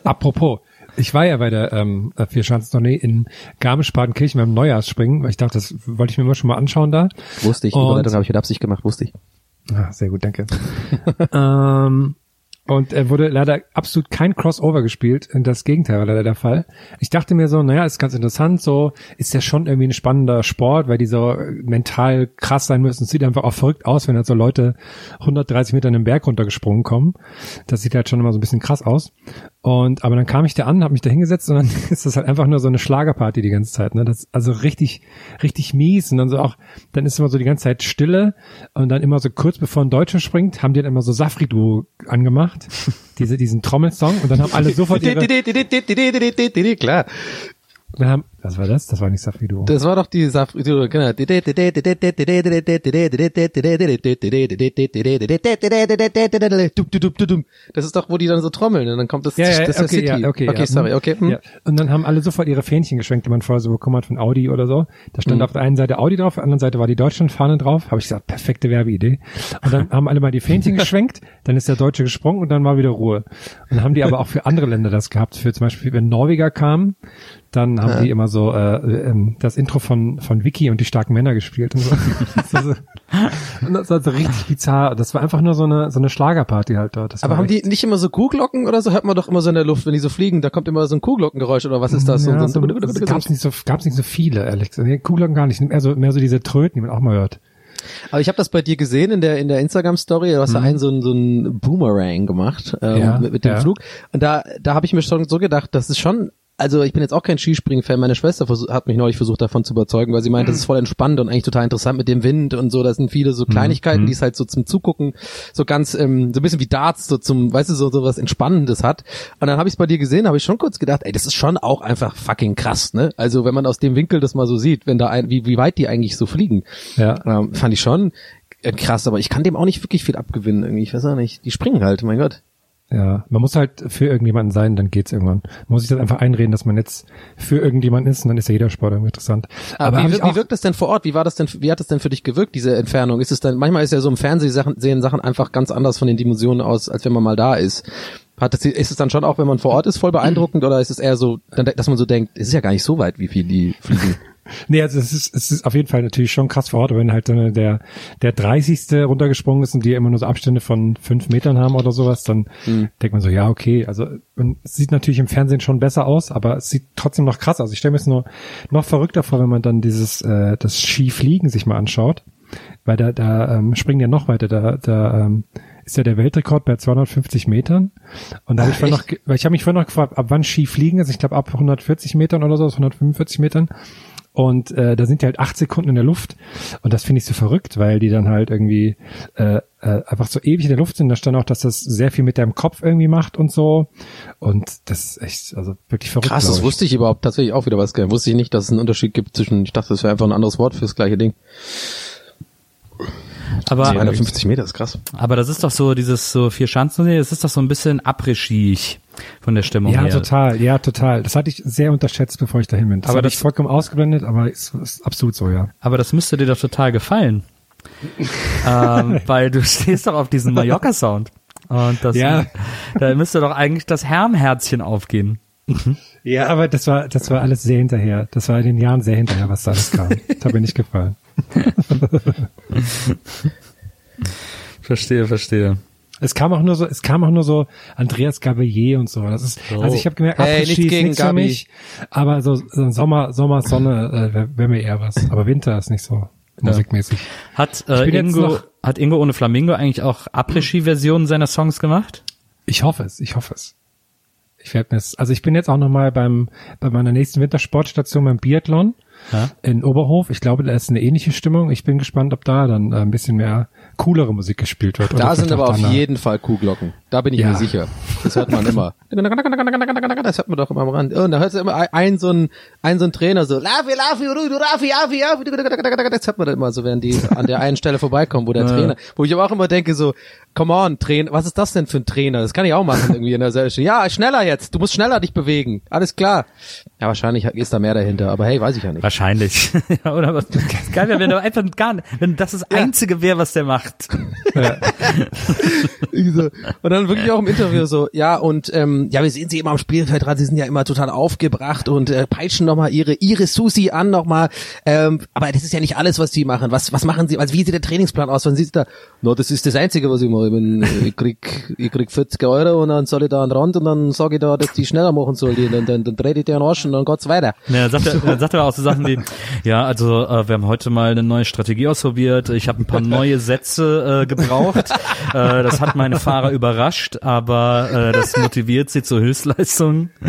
Apropos, Ich war ja bei der ähm, Vierschanzentournee in Garmisch-Partenkirchen beim Neujahrsspringen, weil ich dachte, das wollte ich mir immer schon mal anschauen da. Wusste ich, die Überleitung habe ich mit Absicht gemacht, wusste ich. Ah, sehr gut, danke. ähm, und er wurde leider absolut kein Crossover gespielt. Das Gegenteil war leider der Fall. Ich dachte mir so, naja, ist ganz interessant, so ist ja schon irgendwie ein spannender Sport, weil die so äh, mental krass sein müssen. Es sieht einfach auch verrückt aus, wenn halt so Leute 130 Meter in den Berg runtergesprungen kommen. Das sieht halt schon immer so ein bisschen krass aus. Und aber dann kam ich da an, habe mich da hingesetzt und dann (laughs) ist das halt einfach nur so eine Schlagerparty die ganze Zeit. Ne? Das also richtig, richtig mies. Und dann so auch, dann ist immer so die ganze Zeit Stille und dann immer so kurz bevor ein Deutscher springt, haben die dann immer so Safri-Duo angemacht, (laughs) diese, diesen Trommelsong und dann haben alle sofort (laughs) ihre, Klar. dann haben, was war das? Das war nicht Safri-Duo. Das war doch die Saf genau. Das ist doch, wo die dann so trommeln und dann kommt das, Ja, ja, das okay, City. ja, okay, okay ja, sorry, okay. hm. Ja. Und dann haben alle sofort ihre Fähnchen geschwenkt, die man vorher so bekommen hat von Audi oder so. Da stand Mhm. auf der einen Seite Audi drauf, auf der anderen Seite war die Deutschlandfahne drauf. Habe ich gesagt, perfekte Werbeidee. Und dann (laughs) haben alle mal die Fähnchen geschwenkt, dann ist der Deutsche gesprungen und dann war wieder Ruhe. Und dann haben die aber auch für andere Länder das gehabt. Für zum Beispiel, wenn Norweger kamen, dann haben die immer so äh, ähm, das Intro von von Vicky und die starken Männer gespielt und so. (laughs) Das war so, und das war so richtig bizarr. Das war einfach nur so eine so eine Schlagerparty halt dort. Das Aber haben die nicht immer so Kuhglocken oder so? Hört man doch immer so in der Luft, wenn die so fliegen, da kommt immer so ein Kuhglockengeräusch oder was ist das? Ja, so, so, so, gab's nicht so, gab's nicht so viele, ehrlich gesagt. Nee, Kuhglocken gar nicht. Mehr so, mehr so diese Tröten, die man auch mal hört. Aber ich habe das bei dir gesehen in der in der Instagram Story. Du hast da einen so ein so ein Boomerang gemacht ähm, Mhm. Ja, mit, mit dem ja. Flug. Und da da habe ich mir schon so gedacht, das ist schon also ich bin jetzt auch kein Skispringen-Fan. Meine Schwester hat mich neulich versucht davon zu überzeugen, weil sie meint, das ist voll entspannt und eigentlich total interessant mit dem Wind und so. Das sind viele Mhm. so Kleinigkeiten, die es halt so zum Zugucken so ganz ähm, so ein bisschen wie Darts so zum, weißt du, so so was Entspannendes hat. Und dann habe ich es bei dir gesehen, habe ich schon kurz gedacht, ey, das ist schon auch einfach fucking krass, ne? Also wenn man aus dem Winkel das mal so sieht, wenn da ein, wie wie weit die eigentlich so fliegen, Ja. ähm, fand ich schon äh, krass, aber ich kann dem auch nicht wirklich viel abgewinnen irgendwie. Ich weiß auch nicht. Die springen halt, mein Gott. Ja, man muss halt für irgendjemanden sein, dann geht's irgendwann. Man muss sich das einfach einreden, dass man jetzt für irgendjemanden ist und dann ist ja jeder Sport irgendwie interessant. Aber, hab wie, wie wirkt das denn vor Ort? Wie war das denn, wie hat das denn für dich gewirkt, diese Entfernung? Ist es dann, manchmal ist ja so im Fernsehen Sachen, sehen Sachen einfach ganz anders von den Dimensionen aus, als wenn man mal da ist. Hat das, ist es dann schon auch, wenn man vor Ort ist, voll beeindruckend oder ist es eher so, dass man so denkt, es ist ja gar nicht so weit, wie viel die fliegen? (laughs) nee, also es ist, es ist auf jeden Fall natürlich schon krass vor Ort, aber wenn halt dann der, der 30. runtergesprungen ist und die immer nur so Abstände von fünf Metern haben oder sowas, dann Mhm. denkt man so, ja, okay, also es sieht natürlich im Fernsehen schon besser aus, aber es sieht trotzdem noch krass aus. Ich stelle mir es nur noch verrückter vor, wenn man dann dieses, äh, das Skifliegen sich mal anschaut. Weil da, da ähm, springen ja noch weiter, da, da ähm, ist ja der Weltrekord bei 250 Metern. Und da habe ich vorhin noch, weil ich habe mich vorhin noch gefragt, ab wann Skifliegen ist. Ich glaube ab 140 Metern oder so, aus 145 Metern. Und äh, da sind die halt acht Sekunden in der Luft. Und das finde ich so verrückt, weil die dann halt irgendwie äh, äh, einfach so ewig in der Luft sind. Da stand auch, dass das sehr viel mit deinem Kopf irgendwie macht und so. Und das ist echt, also wirklich verrückt. Krass, das ich. wusste ich überhaupt tatsächlich auch wieder was. gell. Wusste ich nicht, dass es einen Unterschied gibt zwischen, ich dachte, das wäre einfach ein anderes Wort fürs gleiche Ding. Aber, 250 Meter ist krass. aber das ist doch so, dieses so vier Schanzen, das ist doch so ein bisschen après von der Stimmung Ja, her. total, ja, total. Das hatte ich sehr unterschätzt, bevor ich dahin bin. Das Aber das- ich vollkommen ausgeblendet, aber es ist absolut so, ja. Aber das müsste dir doch total gefallen. (laughs) ähm, weil du stehst doch auf diesen Mallorca-Sound. Und das, Ja. (laughs) da müsste doch eigentlich das Herrenherzchen aufgehen. Ja, aber das war, das war alles sehr hinterher. Das war in den Jahren sehr hinterher, was da alles kam. Das hat mir nicht gefallen. (laughs) Verstehe, verstehe. Es kam auch nur so, es kam auch nur so Andreas Gabelier und so. Das ist, also ich habe gemerkt, Hey, ist gegen nichts für Gabi. mich, aber so, so Sommer, Sommer, Sonne äh, wäre wär mir eher was. Aber Winter ist nicht so musikmäßig. Hat, äh, Ingo, noch- hat Ingo ohne Flamingo eigentlich auch Après-Ski-Versionen seiner Songs gemacht? Ich hoffe es, ich hoffe es. Ich werde mir es, also ich bin jetzt auch nochmal beim, bei meiner nächsten Wintersportstation beim Biathlon Ja. in Oberhof. Ich glaube, da ist eine ähnliche Stimmung. Ich bin gespannt, ob da dann äh, ein bisschen mehr coolere Musik gespielt wird. Da sind aber auf jeden Fall Kuhglocken. Da bin ich Ja. mir sicher. Das hört man immer. (laughs) Das hört man doch immer am Rand. Und da hört immer ein, so ein, ein so ein Trainer so, Lafi, Lafi, du, Rafi, Afi, Afi, das hört man dann immer so, während die an der einen Stelle vorbeikommen, wo der (laughs) Trainer, wo ich aber auch immer denke so, come on, Trainer, was ist das denn für ein Trainer? Das kann ich auch machen irgendwie in der Serie. Ja, schneller jetzt, du musst schneller dich bewegen. Alles klar. Ja, wahrscheinlich ist da mehr dahinter, aber hey, weiß ich ja nicht. Wahrscheinlich. (laughs) ja, oder was? Geil wäre, wenn du einfach gar nicht, wenn das das Einzige wäre, was der macht. (laughs) so. Und dann wirklich auch im Interview so, ja, und ähm, ja, wir sehen sie immer am Spielfeldrand, sie sind ja immer total aufgebracht und äh, peitschen nochmal ihre, ihre Susi an nochmal. Ähm, aber das ist ja nicht alles, was sie machen. Was, was machen sie, also wie sieht der Trainingsplan aus? Wann sieht da? No, das ist das Einzige, was ich mache. Ich, bin, ich krieg, ich krieg 40 Euro und dann soll ich da an den Rand und dann sage ich da, dass die schneller machen soll. Die, dann, dann, dann drehe ich den Arsch und dann geht's weiter. Ja, dann sagt er, (laughs) dann sagt er auch so Sachen wie, ja, also äh, wir haben heute mal eine neue Strategie ausprobiert. Ich habe ein paar neue Sätze äh, gebraucht. (laughs) äh, das hat meine Fahrer überrascht, aber äh, das motiviert sie zur Höchstleistung. (laughs)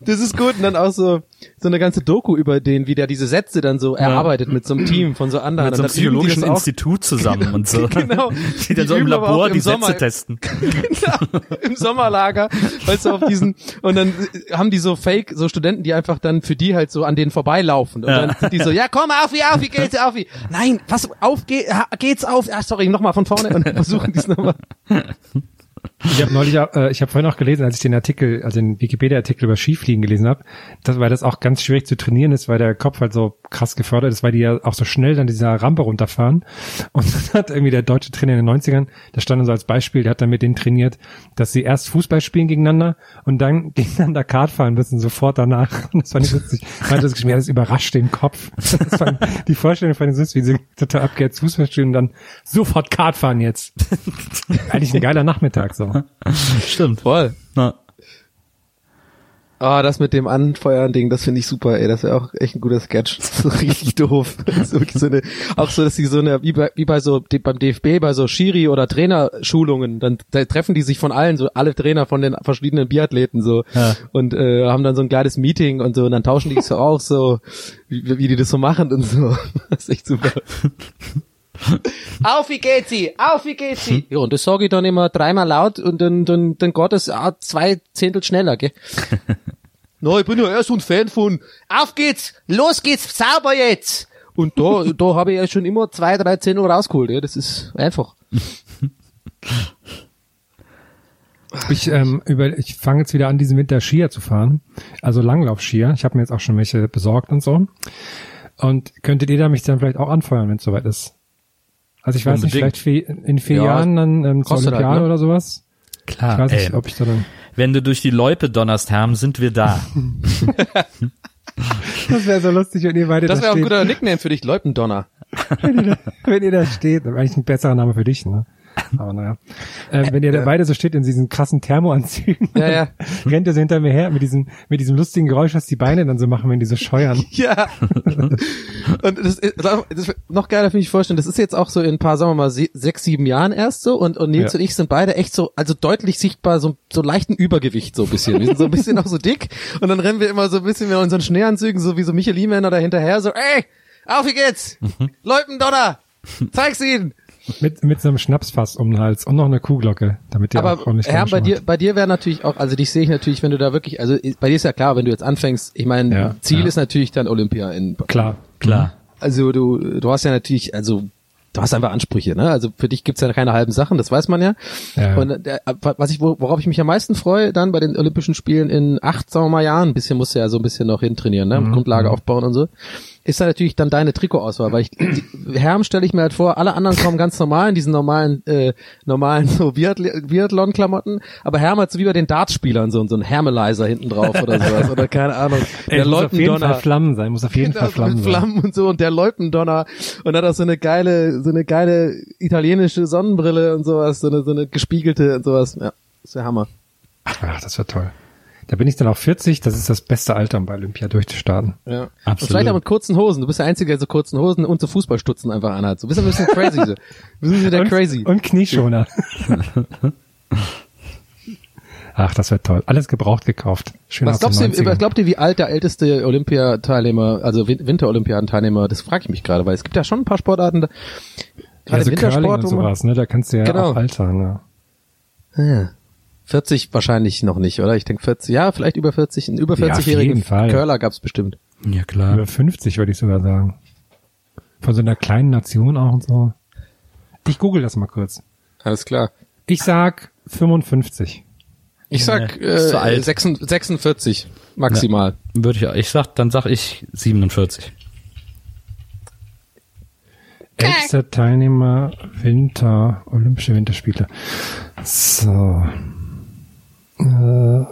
Das ist gut. Und dann auch so, so eine ganze Doku über den, wie der diese Sätze dann so erarbeitet mit so einem Team von so anderen. Mit so einem psychologischen. Institut zusammen (laughs) und so. Genau. (laughs) Die dann so im Labor im die Sommer- Sätze testen. (laughs) genau, im Sommerlager, weißt du, auf diesen, und dann haben die so Fake, so Studenten, die einfach dann für die halt so an denen vorbeilaufen. Und Ja. dann sind die so, ja komm, auf, wie, auf, wie geht's, auf, wie. Nein, was, auf, ge, ha- geht's auf, ah, sorry, nochmal von vorne und dann versuchen die es nochmal. Ich habe neulich, äh, ich habe vorhin auch gelesen, als ich den Artikel, also den Wikipedia-Artikel über Skifliegen gelesen habe, dass, weil das auch ganz schwierig zu trainieren ist, weil der Kopf halt so krass gefördert ist, weil die ja auch so schnell dann dieser Rampe runterfahren. Und (laughs) dann hat irgendwie der deutsche Trainer in den 90ern, der stand dann so als Beispiel, der hat dann mit denen trainiert, dass sie erst Fußball spielen gegeneinander und dann (laughs) gegeneinander Kart fahren müssen, sofort danach. Und (laughs) das fand ich. Er hat das geschrieben, ja, das überrascht den Kopf. Das fand, die Vorstellung von den süß, wie sie total abgeht, Fußball spielen und dann sofort Kart fahren jetzt. Eigentlich ein geiler Nachmittag so. (laughs) Stimmt. Voll. Na, Ah, das mit dem Anfeuern-Ding, das finde ich super, ey. Das wäre auch echt ein guter Sketch. So (laughs) richtig doof. (laughs) So, wirklich so eine, auch so, dass sie so eine, wie bei, wie bei so, die- beim DFB, bei so Schiri- oder Trainerschulungen, dann da treffen die sich von allen, so alle Trainer von den verschiedenen Biathleten so Ja. und äh, haben dann so ein kleines Meeting und so und dann tauschen die sich so auch so, wie, wie die das so machen und so. Das ist echt super. Auf, wie geht sie? Auf, wie geht sie? Ja, und das sage ich dann immer dreimal laut und dann, dann, dann geht es auch zwei Zehntel schneller, gell? (laughs) No, ich bin ja eher so ein Fan von Auf geht's, los geht's, sauber jetzt. Und da, da habe ich ja schon immer zwei, drei Zehntel rausgeholt. Ja, das ist einfach. (laughs) Ich, ähm, über, ich fange jetzt wieder an, diesen Winter Skier zu fahren. Also Langlaufskier. Ich habe mir jetzt auch schon welche besorgt und so. Und könntet ihr da mich dann vielleicht auch anfeuern, wenn es soweit ist? Also ich weiß Unbedingt. nicht, vielleicht in vier Ja, Jahren dann ähm, zur kostet halt, Olympiade ne? oder sowas. klar. Ich weiß nicht, ey. ob ich da dann. Wenn du durch die Loipe donnerst, Herm, sind wir da. (laughs) Das wäre so lustig, wenn ihr beide Das da wäre auch ein guter Nickname für dich, Leupendonner. (laughs) wenn ihr da steht. Eigentlich ein besserer Name für dich, ne? Aber naja. Ähm, wenn ihr da beide so steht in diesen krassen Thermoanzügen, Ja, ja. (laughs) rennt ihr so hinter mir her mit diesem, mit diesem lustigen Geräusch, was die Beine dann so machen, wenn die so scheuern. (laughs) Ja. und das ist, das ist noch geiler finde ich vorstellen, das ist jetzt auch so in ein paar, sagen wir mal, se- sechs, sieben Jahren erst so und, und Nils Ja. und ich sind beide echt so, also deutlich sichtbar, so, so leichten Übergewicht so ein bisschen. Wir sind so ein bisschen auch so dick und dann rennen wir immer so ein bisschen mit unseren Schneeanzügen, so wie so Michelin-Männer da hinterher, so, ey, auf wie geht's? Leupendonner! Zeig's ihnen! Mit, mit so einem Schnapsfass um den Hals und noch eine Kuhglocke, damit auch Aber ordentlich Herr, bei dir, macht. bei dir wäre natürlich auch, also dich sehe ich natürlich, wenn du da wirklich, also bei dir ist ja klar, wenn du jetzt anfängst, ich meine, Ja, Ziel ja. ist natürlich dann Olympia in Klar. Klar. Also du, du hast ja natürlich, also du hast einfach Ansprüche, ne? Also für dich gibt's ja keine halben Sachen, das weiß man ja. Ja. Und äh, der, was ich, worauf ich mich am meisten freue, dann bei den Olympischen Spielen in acht, sagen wir mal, Jahren, ein bisschen musst du ja so ein bisschen noch hintrainieren, ne? Mhm. Grundlage aufbauen und so. Ist da natürlich dann deine Trikotauswahl, weil ich die, Herm stelle ich mir halt vor, alle anderen kommen ganz normal in diesen normalen, äh, normalen so Biathl- Biathlon-Klamotten, aber Herm hat so wie bei den Dartspielern so, so ein Hermelizer hinten drauf oder sowas oder keine Ahnung. Ey, (laughs) Der muss auf jeden. Fall Flammen sein, muss auf jeden Genau, Fall Flammen sein. Flammen und so und der Leutendonner und hat auch so eine geile, so eine geile italienische Sonnenbrille und sowas, so eine, so eine gespiegelte und sowas. Ja, ist der Hammer. Ach, das wäre toll. Da bin ich dann auch 40, das ist das beste Alter, um bei Olympia durchzustarten. Ja. Und Absolut. vielleicht auch mit kurzen Hosen. Du bist der Einzige, der so kurzen Hosen und so Fußballstutzen einfach anhat. Du bist ein bisschen crazy. So. Du bist ein bisschen und, crazy. Und Knieschoner. (laughs) Ach, das wäre toll. Alles gebraucht gekauft. Schön was glaubst du, 90ern. was glaubt ihr, wie alt der älteste Olympiateilnehmer, also Win- Winterolympiadenteilnehmer, das frage ich mich gerade, weil es gibt ja schon ein paar Sportarten, gerade ja, so im Curling Wintersport, und sowas, ne? Da kannst du ja Genau. auch alt sein, ne? Ja. 40 wahrscheinlich noch nicht, oder? Ich denke 40, ja, vielleicht über 40, einen über Ja, auf 40-jährigen jeden Fall. Curler gab's bestimmt. Ja, klar. Über 50 würde ich sogar sagen. Von so einer kleinen Nation auch und so. Ich google das mal kurz. Alles klar. Ich sag 55. Ich sag äh, zu alt. 46, 46 maximal. Würde ich, ich sag, dann sag ich 47. Ältester Teilnehmer Winter, Olympische Winterspiele. So. Äh,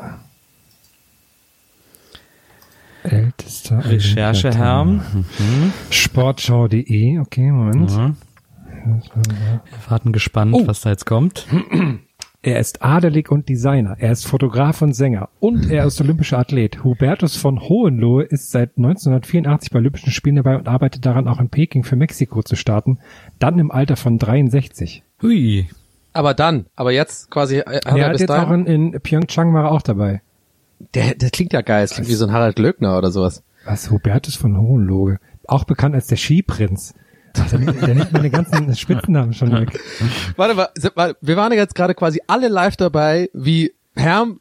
ältester Recherche, Olympiateilnehmer. Herm. Sportschau.de, okay, Moment. Ja. Wir warten gespannt, Oh. was da jetzt kommt. Er ist adelig und Designer. Er ist Fotograf und Sänger. Und er ist olympischer Athlet. Hubertus von Hohenlohe ist seit 1984 bei Olympischen Spielen dabei und arbeitet daran, auch in Peking für Mexiko zu starten. Dann im Alter von 63. Hui. Aber dann, aber jetzt quasi äh, hat er er hat jetzt auch dahin, in, in Pyeongchang war er auch dabei. der, der klingt ja geil, das klingt wie so ein Harald Glöckner oder sowas. Was? Hubertus von Hohenlohe. Auch bekannt als der Skiprinz. Der, nimmt- der nimmt meine ganzen (laughs) Spitzennamen schon weg. Warte mal, wir waren ja jetzt gerade quasi alle live dabei, wie Herm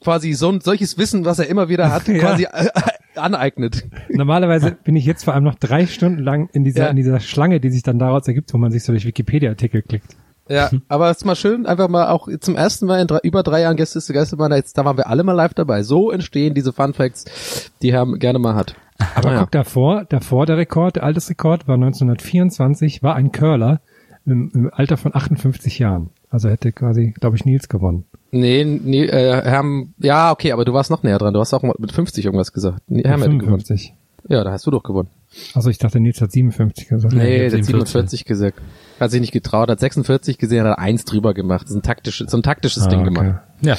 quasi so ein solches Wissen, was er immer wieder hat, (laughs) Ja. quasi äh, aneignet. Normalerweise (laughs) bin ich jetzt vor allem noch drei Stunden lang in dieser, Ja. in dieser Schlange, die sich dann daraus ergibt, wo man sich so durch Wikipedia-Artikel klickt. Ja, (laughs) aber es ist mal schön, einfach mal auch zum ersten Mal in drei, über drei Jahren Gäste ist Geisterbahn, jetzt, da waren wir alle mal live dabei. So entstehen diese Fun Facts, die Herm gerne mal hat. Aber Naja. guck davor, davor der Rekord, der Altersrekord war 1924, war ein Curler im, im Alter von 58 Jahren. Also hätte quasi, glaube ich, Nils gewonnen. Nee, nee, äh, Herm, ja, okay, aber du warst noch näher dran. Du hast auch mal mit 50 irgendwas gesagt. Nee, Herm hätte gewonnen. 55. Ja, da hast du doch gewonnen. Also ich dachte, Nils hat 57 gesagt. Nee, der hat 47 47 gesagt. Hat sich nicht getraut, hat 46 gesehen, hat eins drüber gemacht. Das ist ein taktisches, so ein taktisches Ding Ah, okay. gemacht. Ja.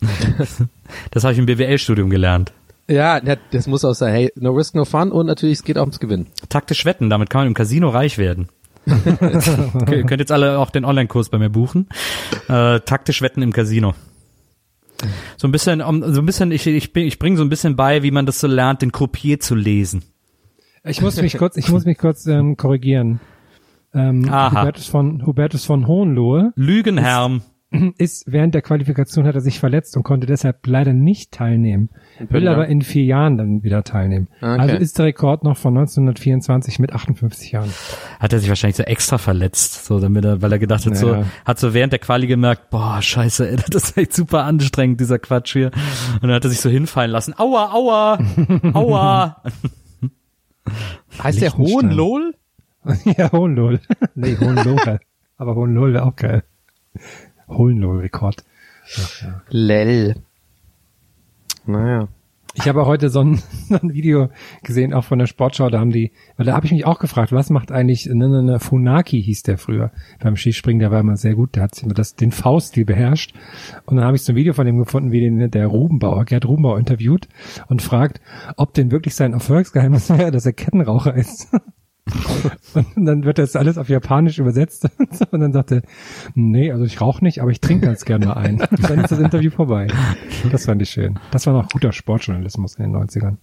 (laughs) das habe ich im BWL-Studium gelernt. Ja, ja, das muss auch sein. Hey, no risk, no fun und natürlich, es geht auch ums Gewinnen. Taktisch wetten, damit kann man im Casino reich werden. (laughs) Ihr könnt jetzt alle auch den Online-Kurs bei mir buchen. Äh, taktisch wetten im Casino. So ein bisschen, um, so ein bisschen, ich, ich, ich bringe so ein bisschen bei, wie man das so lernt, den Kopier zu lesen. Ich muss mich kurz, ich muss mich kurz ähm, korrigieren. Ähm, Aha. Hubertus von Hubertus von Hohenlohe Lügenherm. ist während der Qualifikation hat er sich verletzt und konnte deshalb leider nicht teilnehmen. Will aber in vier Jahren dann wieder teilnehmen. Okay. Also ist der Rekord noch von 1924 mit 58 Jahren. Hat er sich wahrscheinlich so extra verletzt, so damit er, weil er gedacht hat, so, Ja. hat so während der Quali gemerkt, boah, scheiße, ey, das ist echt super anstrengend, dieser Quatsch hier. Und dann hat er sich so hinfallen lassen. Aua, aua, (laughs) aua. (laughs) Heißt der. Hohenlohl? (laughs) ja, Hohenlohe. nee, Hohenlohe. aber Hohenlohe wäre auch geil. Hohenlohe-Rekord. Lell. Naja. Ich habe heute so ein, (laughs) so ein Video gesehen, auch von der Sportschau, da haben die, weil da habe ich mich auch gefragt, was macht eigentlich, ne, ne, ne, Funaki hieß der früher beim Skispringen, der war immer sehr gut, der hat immer das, den Fauststil beherrscht. Und dann habe ich so ein Video von dem gefunden, wie den der Rubenbauer, Gerd Rubenbauer interviewt und fragt, ob denn wirklich sein Erfolgsgeheimnis (laughs) wäre, dass er Kettenraucher ist. Und dann wird das alles auf Japanisch übersetzt (laughs) und, dann sagt er, nee, also ich rauche nicht, aber ich trinke ganz gerne mal ein. Dann ist das Interview vorbei. Das fand ich schön. Das war noch guter Sportjournalismus in den 90ern.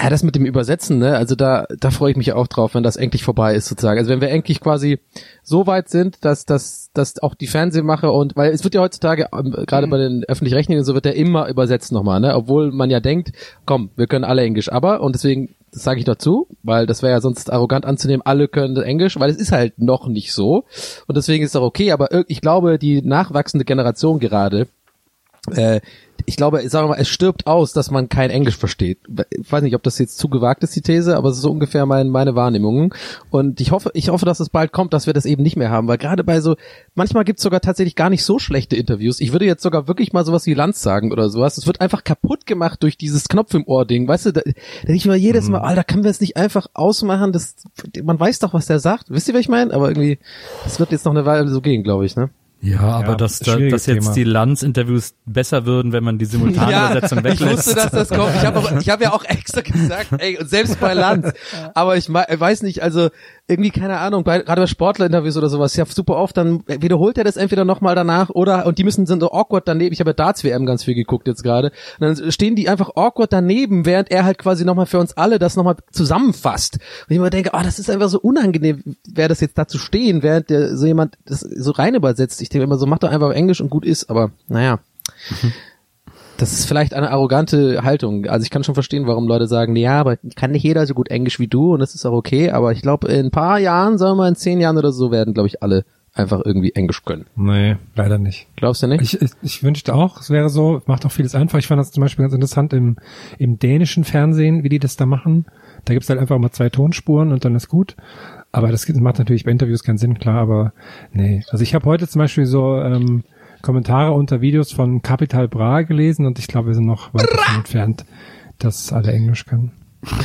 Ja, das mit dem Übersetzen, ne? Also da, da freue ich mich auch drauf, wenn das endlich vorbei ist sozusagen. Also wenn wir endlich quasi so weit sind, dass, dass, dass auch die Fernsehmacher und, weil es wird ja heutzutage, ähm, gerade bei den öffentlich-rechtlichen und so wird ja immer übersetzt nochmal, ne? Obwohl man ja denkt, komm, wir können alle Englisch, aber, und deswegen, das sage ich dazu, weil das wäre ja sonst arrogant anzunehmen, alle können Englisch, weil es ist halt noch nicht so. Und deswegen ist es auch okay, aber ich glaube, die nachwachsende Generation gerade, äh, ich glaube, sagen wir mal, es stirbt aus, dass man kein Englisch versteht. Ich weiß nicht, ob das jetzt zu gewagt ist, die These, aber es ist so ungefähr mein, meine Wahrnehmung. Und ich hoffe, ich hoffe, dass es bald kommt, dass wir das eben nicht mehr haben, weil gerade bei so, manchmal gibt's sogar tatsächlich gar nicht so schlechte Interviews. Ich würde jetzt sogar wirklich mal sowas wie Lanz sagen oder sowas. Es wird einfach kaputt gemacht durch dieses Knopf im Ohr-Ding. Weißt du, da, da denke ich mir jedes Mal, Alter, können wir es nicht einfach ausmachen? Das, man weiß doch, was der sagt. Wisst ihr, was ich meine? Aber irgendwie, das wird jetzt noch eine Weile so gehen, glaube ich, ne? Ja, aber Ja, dass, da, dass jetzt Thema. die Lanz-Interviews besser würden, wenn man die Simultanübersetzung (laughs) ich weglässt. wusste, dass das kommt. Ich habe ich habe ja auch extra gesagt, ey, und selbst bei Lanz. (laughs) Aber ich weiß nicht, also irgendwie keine Ahnung, bei, gerade bei Sportlerinterviews oder sowas, ja super oft, dann wiederholt er das entweder nochmal danach oder und die müssen sind so awkward daneben. Ich habe ja Darts WM ganz viel geguckt jetzt gerade. Und dann stehen die einfach awkward daneben, während er halt quasi nochmal für uns alle das nochmal zusammenfasst. Und ich immer denke, ah, das ist einfach so unangenehm, wer das jetzt da zu stehen, während der so jemand das so rein übersetzt. Ich denke immer so, mach doch einfach auf Englisch und gut ist, aber naja. Das ist vielleicht eine arrogante Haltung. Also ich kann schon verstehen, warum Leute sagen, ja, aber kann nicht jeder so gut Englisch wie du und das ist auch okay. Aber ich glaube, in ein paar Jahren, sagen wir mal in zehn Jahren oder so, werden, glaube ich, alle einfach irgendwie Englisch können. Nee, leider nicht. Glaubst du nicht? Ich, ich, ich wünschte auch, es wäre so, macht auch vieles einfach. Ich fand das zum Beispiel ganz interessant im, im dänischen Fernsehen, wie die das da machen. Da gibt's halt einfach mal zwei Tonspuren und dann ist gut. Aber das macht natürlich bei Interviews keinen Sinn, klar, aber nee. Also ich habe heute zum Beispiel so ähm, Kommentare unter Videos von Capital Bra gelesen und ich glaube, wir sind noch weit davon entfernt, dass alle Englisch können.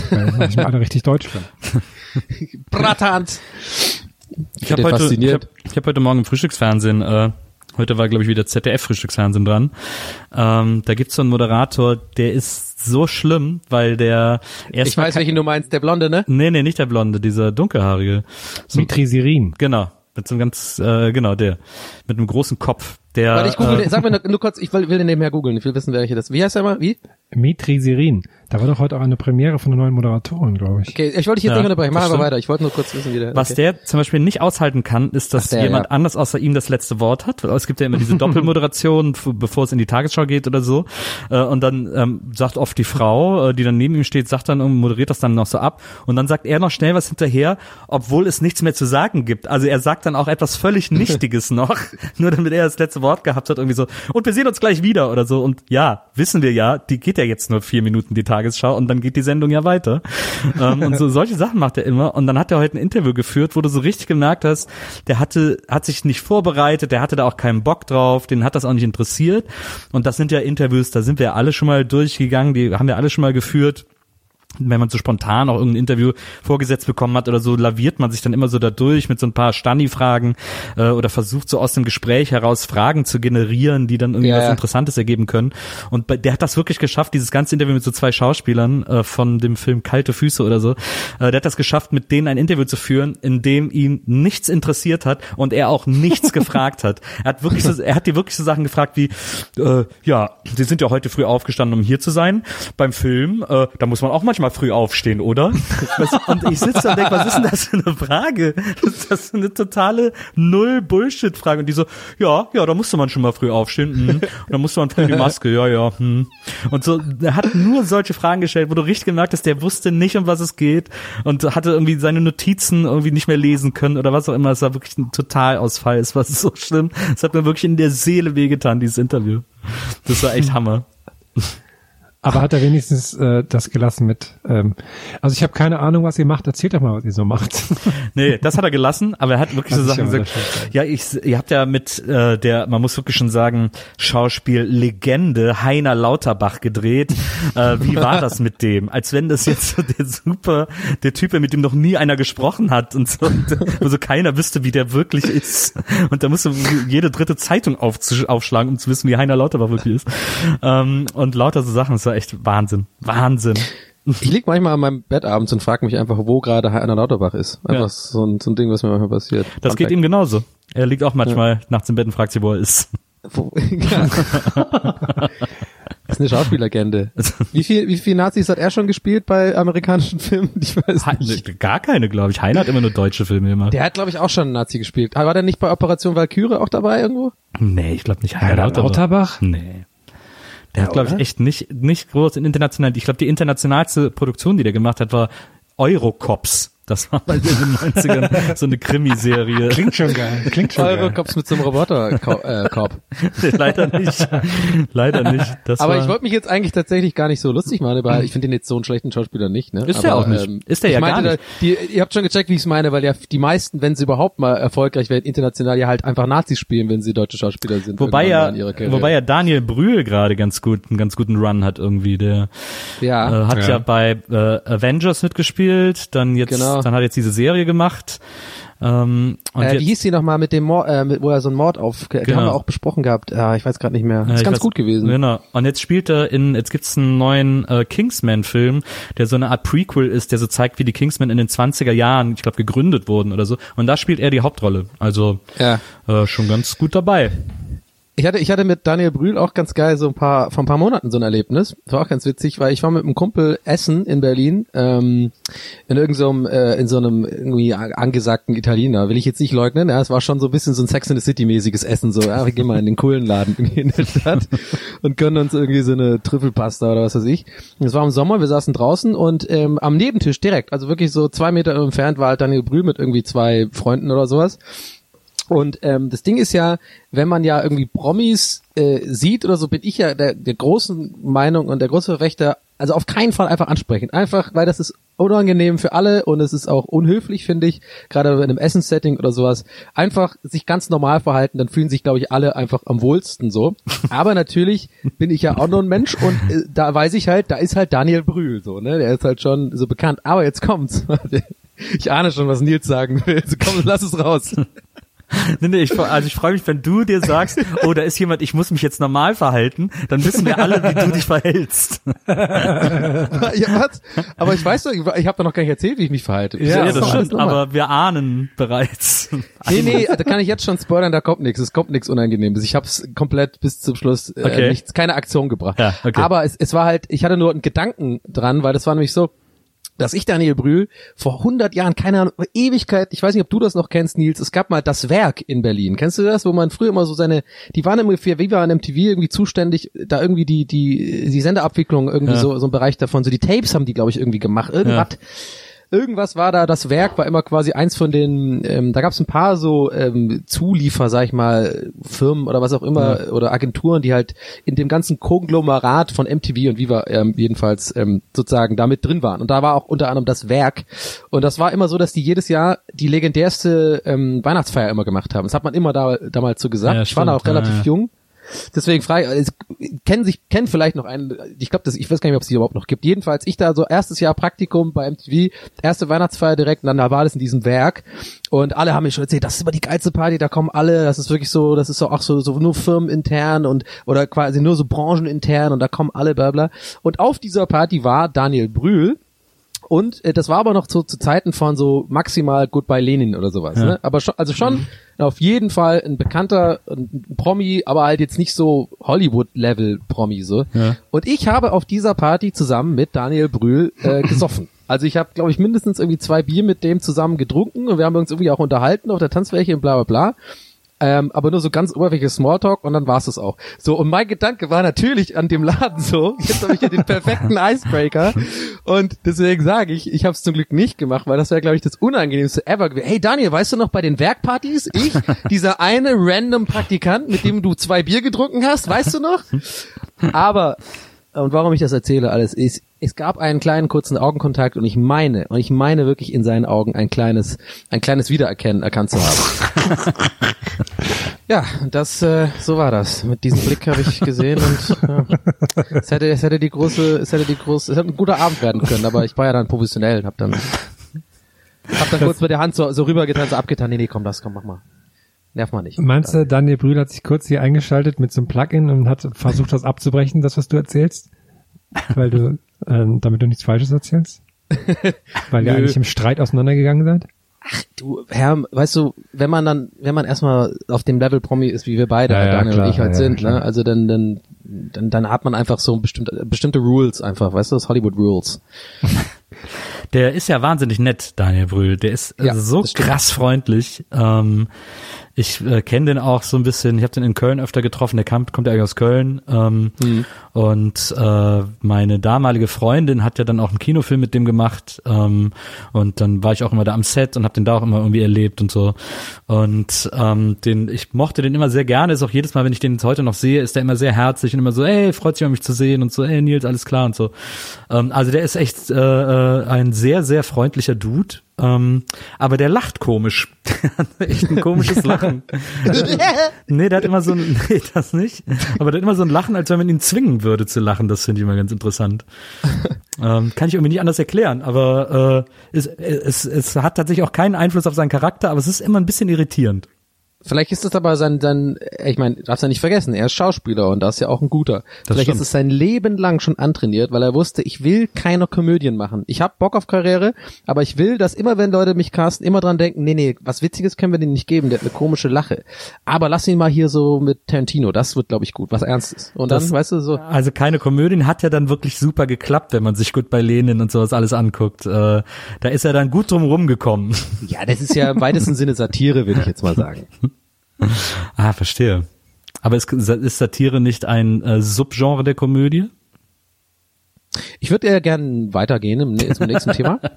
Weil nicht mal alle richtig Deutsch können. Brattant! Ich habe bin heute, ich fasziniert. hab, ich hab heute Morgen im Frühstücksfernsehen, äh, heute war glaube ich wieder ZDF-Frühstücksfernsehen dran. Ähm, da gibt's so einen Moderator, der ist so schlimm, weil der Ich erstmal weiß, welchen du meinst, der Blonde, ne? Nee, nee, nicht der Blonde, dieser dunkelhaarige. So, Mitrisirin. genau, mit so einem ganz, äh, genau, der. Mit einem großen Kopf. Der, Warte, ich google, äh, den- sag mir nur, nur kurz, ich will, will den nebenher googeln, ich will wissen, welche das Wie heißt der mal? Wie? Mitrisirin. Da war doch heute auch eine Premiere von einer neuen Moderatorin, glaube ich. Okay, ich wollte dich jetzt Ja, nicht unterbrechen, mach aber weiter. Ich wollte nur kurz wissen, wie der. Was okay. der zum Beispiel nicht aushalten kann, ist, dass Ach, der, jemand ja. anders außer ihm das letzte Wort hat. Es gibt ja immer diese (laughs) Doppelmoderation, bevor es in die Tagesschau geht oder so. Äh, Und dann ähm, sagt oft die Frau, äh, die dann neben ihm steht, sagt dann und moderiert das dann noch so ab. Und dann sagt er noch schnell was hinterher, obwohl es nichts mehr zu sagen gibt. Also er sagt dann auch etwas völlig (laughs) Nichtiges noch, (laughs) nur damit er das letzte Wort gehabt hat. Irgendwie so, und wir sehen uns gleich wieder oder so. Und ja, wissen wir ja, die geht ja jetzt nur vier Minuten, die Tagesschau, und dann geht die Sendung ja weiter. ähm, und so (laughs) solche Sachen macht er immer. Und dann hat er heute ein Interview geführt, wo du so richtig gemerkt hast, der hatte, hat sich nicht vorbereitet, der hatte da auch keinen Bock drauf, den hat das auch nicht interessiert. Und das sind ja Interviews, da sind wir alle schon mal durchgegangen, die haben wir alle schon mal geführt wenn man so spontan auch irgendein Interview vorgesetzt bekommen hat oder so, laviert man sich dann immer so da durch mit so ein paar Stani-Fragen äh, oder versucht so aus dem Gespräch heraus Fragen zu generieren, die dann irgendwie Ja. Interessantes ergeben können. Und bei, der hat das wirklich geschafft, dieses ganze Interview mit so zwei Schauspielern äh, von dem Film Kalte Füße oder so, äh, der hat das geschafft, mit denen ein Interview zu führen, in dem ihn nichts interessiert hat und er auch nichts (laughs) gefragt hat. Er hat wirklich so, er hat die wirklich so Sachen gefragt wie, äh, ja, Sie sind ja heute früh aufgestanden, um hier zu sein. Beim Film, äh, da muss man auch manchmal früh aufstehen, oder? (laughs) Und ich sitze und denke, was ist denn das für eine Frage? Das ist eine totale Null-Bullshit-Frage. Und die so, ja, ja, da musste man schon mal früh aufstehen. Hm. Und dann musste man früh die Maske, ja, ja. Hm. Und so, er hat nur solche Fragen gestellt, wo du richtig gemerkt hast, der wusste nicht, um was es geht und hatte irgendwie seine Notizen irgendwie nicht mehr lesen können oder was auch immer. Es war wirklich ein Totalausfall. Es war so schlimm. Es hat mir wirklich in der Seele wehgetan, dieses Interview. Das war echt Hammer. Aber hat er wenigstens äh, das gelassen mit, ähm, also ich habe keine Ahnung, was ihr macht, erzählt doch mal, was ihr so macht. (laughs) Nee, das hat er gelassen, aber er hat wirklich so Hat sich Sachen gesagt. Ja, ich, ihr habt ja mit äh, der, man muss wirklich schon sagen, Schauspiel-Legende Heiner Lauterbach gedreht. Äh, wie war (laughs) das mit dem? Als wenn das jetzt so der super, der Typ, mit dem noch nie einer gesprochen hat und so, und, (laughs) wo so keiner wüsste, wie der wirklich ist. Und da musst du jede dritte Zeitung aufzusch- aufschlagen, um zu wissen, wie Heiner Lauterbach wirklich ist. Ähm, und lauter so Sachen, das war echt Wahnsinn. Wahnsinn. Ich lieg manchmal an meinem Bett abends und frage mich einfach, wo gerade Heiner Lauterbach ist. Einfach Ja. so, ein, so ein Ding, was mir manchmal passiert. Das Fun geht ihm genauso. Er liegt auch manchmal nachts im Bett und fragt sich, wo er ist. Wo- (laughs) Ja. Das ist eine Schauspiellegende. Wie viel, wie viel Nazis hat er schon gespielt bei amerikanischen Filmen? Ich weiß nicht. Gar keine, glaube ich. Heiner hat immer nur deutsche Filme gemacht. Der hat, glaube ich, auch schon einen Nazi gespielt. War der nicht bei Operation Valkyrie auch dabei irgendwo? nee, ich glaube nicht Heiner Heiner Lauterbach. Lauterbach? Nee. Der hat, glaube ich, echt nicht, nicht groß in international. Ich glaube, die internationalste Produktion, die der gemacht hat, war Eurocops. Das war mal in den 90ern so eine Krimiserie. Klingt schon geil. Klingt schon geil. Eurocops mit so einem Roboterkorb. Äh. (laughs) Leider nicht. Leider nicht. Das Aber war, ich wollte mich jetzt eigentlich tatsächlich gar nicht so lustig machen, aber ich finde den jetzt so einen schlechten Schauspieler nicht. Ne? Ist aber, er auch nicht. Ist er ich ja meinte gar nicht. Da, die, ihr habt schon gecheckt, wie ich es meine, weil ja die meisten, wenn sie überhaupt mal erfolgreich werden, international ja halt einfach Nazis spielen, wenn sie deutsche Schauspieler sind. Wobei ja, wobei ja Daniel Brühl gerade ganz gut, einen ganz guten Run hat irgendwie. Der ja, äh, hat ja, Ja. bei äh, Avengers mitgespielt, dann jetzt, Genau. Dann hat er jetzt diese Serie gemacht. Ähm, und äh, jetzt, wie hieß die nochmal mit dem Mord, äh, mit, wo er so einen Mord auf, die Genau. haben wir auch besprochen gehabt. Ja, ich weiß gerade nicht mehr. Ja, ist ganz weiß- gut gewesen. Genau. Und jetzt spielt er in, jetzt gibt's einen neuen äh, Kingsman-Film, der so eine Art Prequel ist, der so zeigt, wie die Kingsmen in den 20er Jahren, ich glaube, gegründet wurden oder so. Und da spielt er die Hauptrolle. Also Ja. äh, schon ganz gut dabei. Ich hatte, ich hatte mit Daniel Brühl auch ganz geil so ein paar, vor ein paar Monaten so ein Erlebnis. Das war auch ganz witzig, weil ich war mit einem Kumpel essen in Berlin, ähm, in irgendeinem, so äh, in so einem irgendwie angesagten Italiener. Will ich jetzt nicht leugnen. Ja, es war schon so ein bisschen so ein Sex in the City mäßiges Essen. So, ja, wir gehen mal in den coolen Laden (laughs) in der Stadt und gönnen uns irgendwie so eine Trüffelpasta oder was weiß ich. Es war im Sommer, wir saßen draußen und ähm, am Nebentisch direkt, also wirklich so zwei Meter entfernt war halt Daniel Brühl mit irgendwie zwei Freunden oder sowas. Und ähm, das Ding ist ja, wenn man ja irgendwie Promis äh, sieht oder so, bin ich ja der, der großen Meinung und der große Verfechter, also auf keinen Fall einfach ansprechen. Einfach, weil das ist unangenehm für alle und es ist auch unhöflich, finde ich, gerade in einem Essenssetting oder sowas. Einfach sich ganz normal verhalten, dann fühlen sich, glaube ich, alle einfach am wohlsten so. Aber natürlich bin ich ja auch nur ein Mensch und äh, da weiß ich halt, da ist halt Daniel Brühl so, ne? Der ist halt schon so bekannt. Aber jetzt kommt's. (laughs) Ich ahne schon, was Nils sagen will. Also komm, lass es raus. (laughs) Nee, nee, ich, also ich freue mich, wenn du dir sagst, oh, da ist jemand, ich muss mich jetzt normal verhalten, dann wissen wir alle, wie du dich verhältst. (laughs) ja, was? Aber ich weiß doch, ich, habe da noch gar nicht erzählt, wie ich mich verhalte. Ja, ist das stimmt, aber wir ahnen bereits. Nee, nee, da kann ich jetzt schon spoilern, da kommt nichts. Es kommt nichts Unangenehmes. Ich habe es komplett bis zum Schluss äh, Okay. nichts, keine Aktion gebracht. Ja, okay. Aber es, es war halt, ich hatte nur einen Gedanken dran, weil das war nämlich so, dass ich Daniel Brühl vor 100 Jahren, keine Ahnung, Ewigkeit, ich weiß nicht, ob du das noch kennst, Nils, es gab mal das Werk in Berlin. Kennst du das, wo man früher immer so seine, die waren ungefähr, wie war an MTV irgendwie zuständig, da irgendwie die, die, die Senderabwicklung irgendwie Ja. so, so ein Bereich davon, so die Tapes haben die, glaube ich, irgendwie gemacht. Irgendwas. Irgendwas war da, das Werk war immer quasi eins von den, ähm, da gab es ein paar so ähm, Zuliefer, sag ich mal, Firmen oder was auch immer, oder Agenturen, die halt in dem ganzen Konglomerat von MTV und Viva ähm, jedenfalls ähm, sozusagen da mit drin waren. Und da war auch unter anderem das Werk. Und das war immer so, dass die jedes Jahr die legendärste ähm, Weihnachtsfeier immer gemacht haben. Das hat man immer da, damals so gesagt. Ja, ich war da auch stimmt, ja, relativ ja. jung. Deswegen frage ich, es kennen sich, kennen vielleicht noch einen, ich glaube, ich weiß gar nicht, ob es die überhaupt noch gibt. Jedenfalls, ich da so erstes Jahr Praktikum bei MTV, erste Weihnachtsfeier direkt, und dann da war das in diesem Werk und alle haben mir schon erzählt, das ist immer die geilste Party, da kommen alle, das ist wirklich so, das ist so auch so, so nur firmenintern und oder quasi nur so branchenintern und da kommen alle, bla bla. Und auf dieser Party war Daniel Brühl, und äh, das war aber noch zu, zu Zeiten von so maximal Goodbye Lenin oder sowas. Ja. Ne? Aber schon, also schon auf jeden Fall ein bekannter ein Promi, aber halt jetzt nicht so Hollywood-Level-Promi so. Ja. Und ich habe auf dieser Party zusammen mit Daniel Brühl äh, (laughs) gesoffen. Also ich habe, glaube ich, mindestens irgendwie zwei Bier mit dem zusammen getrunken und wir haben uns irgendwie auch unterhalten auf der Tanzfläche und bla bla bla. Ähm, aber nur so ganz oberflächliches Smalltalk und dann war's das auch. So, und mein Gedanke war natürlich an dem Laden so, jetzt habe ich ja den perfekten (laughs) Icebreaker und deswegen sage ich, ich habe es zum Glück nicht gemacht, weil das wäre, glaube ich, das Unangenehmste ever gewesen. Hey Daniel, weißt du noch bei den Werkpartys, ich, (laughs) dieser eine random Praktikant, mit dem du zwei Bier getrunken hast, weißt du noch? (laughs) Aber und warum ich das erzähle alles ist, es gab einen kleinen kurzen Augenkontakt und ich meine, und ich meine wirklich in seinen Augen ein kleines, ein kleines Wiedererkennen erkannt zu haben. (laughs) ja, das, äh, so war das. Mit diesem Blick habe ich gesehen und ja, es hätte, es hätte die große, es hätte die große, es hätte ein guter Abend werden können, aber ich war ja dann professionell und hab dann, hab dann kurz mit der Hand so, so rübergetan, so abgetan, nee, nee, komm, das, komm, mach mal. Nerv mal nicht. Meinst du, Daniel Brühl hat sich kurz hier eingeschaltet mit so einem Plugin und hat versucht, das abzubrechen, das, was du erzählst? Weil du, (laughs) ähm, damit du nichts Falsches erzählst? Weil ihr eigentlich im Streit auseinandergegangen seid? Du, Herr, weißt du, wenn man dann, wenn man erstmal auf dem Level Promi ist, wie wir beide, Ja, ja, Daniel klar, und ich halt ja, ja, sind, ne, also dann, dann, dann, dann hat man einfach so bestimmte, bestimmte Rules einfach, weißt du, das Hollywood Rules. (laughs) Der ist ja wahnsinnig nett, Daniel Brühl. Der ist äh, Ja, so krass freundlich. Ähm, ich äh, kenne den auch so ein bisschen. Ich habe den in Köln öfter getroffen. Der kommt, kommt ja eigentlich aus Köln. Ähm, Mhm. Und äh, meine damalige Freundin hat ja dann auch einen Kinofilm mit dem gemacht. Ähm, und dann war ich auch immer da am Set und habe den da auch immer irgendwie erlebt und so. Und ähm, den, ich mochte den immer sehr gerne. Ist auch jedes Mal, wenn ich den jetzt heute noch sehe, ist der immer sehr herzlich und immer so, ey, freut sich mich zu sehen und so, ey Nils, alles klar und so. Ähm, also der ist echt äh, äh, ein sehr, sehr freundlicher Dude. Ähm, aber der lacht komisch. Der (laughs) hat echt ein komisches Lachen. (laughs) nee, der hat immer so ein, (laughs) nee, das nicht. Aber der hat immer so ein Lachen, als wenn man ihn zwingen würde zu lachen. Das finde ich immer ganz interessant. ähm, kann ich irgendwie nicht anders erklären, aber äh, es, es, es hat tatsächlich auch keinen Einfluss auf seinen Charakter, aber es ist immer ein bisschen irritierend. Vielleicht ist das aber sein, sein ich meine, darfst ja nicht vergessen, er ist Schauspieler und das ist ja auch ein guter. Vielleicht stimmt. ist es sein Leben lang schon antrainiert, weil er wusste, ich will keine Komödien machen. Ich habe Bock auf Karriere, aber ich will, dass immer, wenn Leute mich casten, immer dran denken, nee, nee, was Witziges können wir denen nicht geben, der hat eine komische Lache. Aber lass ihn mal hier so mit Tarantino, das wird, glaube ich, gut, was Ernstes. Und dann, Das- weißt du, so, Also keine Komödien hat ja dann wirklich super geklappt, wenn man sich gut bei Lenin und sowas alles anguckt. Äh, da ist er dann gut drum rumgekommen. ja, das ist ja im weitesten Sinne Satire, würde ich jetzt mal sagen. (laughs) (laughs) ah, verstehe. Aber ist, ist Satire nicht ein äh, Subgenre der Komödie? Ich würde ja gern weitergehen im, zum nächsten Thema. (laughs)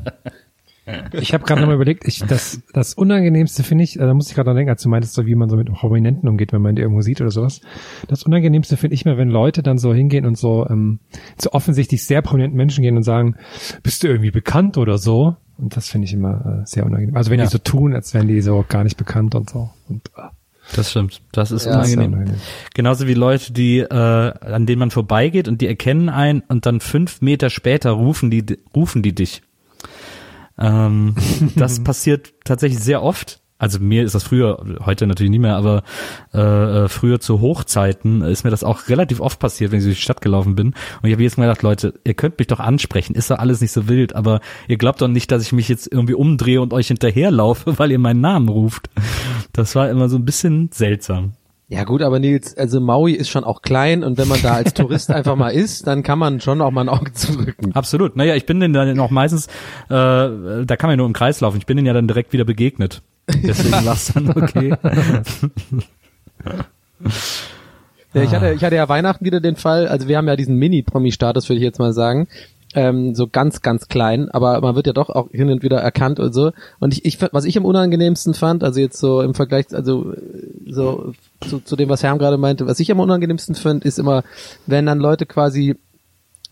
Ich habe gerade nochmal überlegt, ich, das, das Unangenehmste finde ich, äh, da muss ich gerade dran denken, als du meintest, so wie man so mit Prominenten umgeht, wenn man die irgendwo sieht oder sowas. Das Unangenehmste finde ich mir, wenn Leute dann so hingehen und so ähm, zu offensichtlich sehr prominenten Menschen gehen und sagen, bist du irgendwie bekannt oder so? Und das finde ich immer äh, sehr unangenehm. Also wenn Ja. die so tun, als wären die so gar nicht bekannt und so. Und, äh, Das stimmt. Das ist Ja, das ist unangenehm. unangenehm. Genauso wie Leute, die äh, an denen man vorbeigeht und die erkennen einen und dann fünf Meter später rufen die rufen die dich. Ähm, (laughs) das passiert tatsächlich sehr oft. Also mir ist das früher, heute natürlich nicht mehr, aber äh, äh, früher zu Hochzeiten ist mir das auch relativ oft passiert, wenn ich durch die Stadt gelaufen bin. Und ich habe jedes Mal gedacht, Leute, ihr könnt mich doch ansprechen, ist doch alles nicht so wild, aber ihr glaubt doch nicht, dass ich mich jetzt irgendwie umdrehe und euch hinterherlaufe, (laughs) weil ihr meinen Namen ruft. Das war immer so ein bisschen seltsam. Ja gut, aber Nils, also Maui ist schon auch klein und wenn man da als Tourist (laughs) einfach mal ist, dann kann man schon auch mal ein Auge zudrücken. Absolut. Naja, ich bin denen dann auch meistens, äh, da kann man ja nur im Kreis laufen. Ich bin denen ja dann direkt wieder begegnet. Deswegen (laughs) es dann okay. Ja, ich hatte, ich hatte ja Weihnachten wieder den Fall, also wir haben ja diesen Mini-Promi-Status, würde ich jetzt mal sagen. Ähm, so ganz, ganz klein, aber man wird ja doch auch hin und wieder erkannt und so. Und ich, ich was ich am unangenehmsten fand, also jetzt so im Vergleich, also äh, so zu, zu dem, was Herm gerade meinte, was ich am unangenehmsten finde, ist immer, wenn dann Leute quasi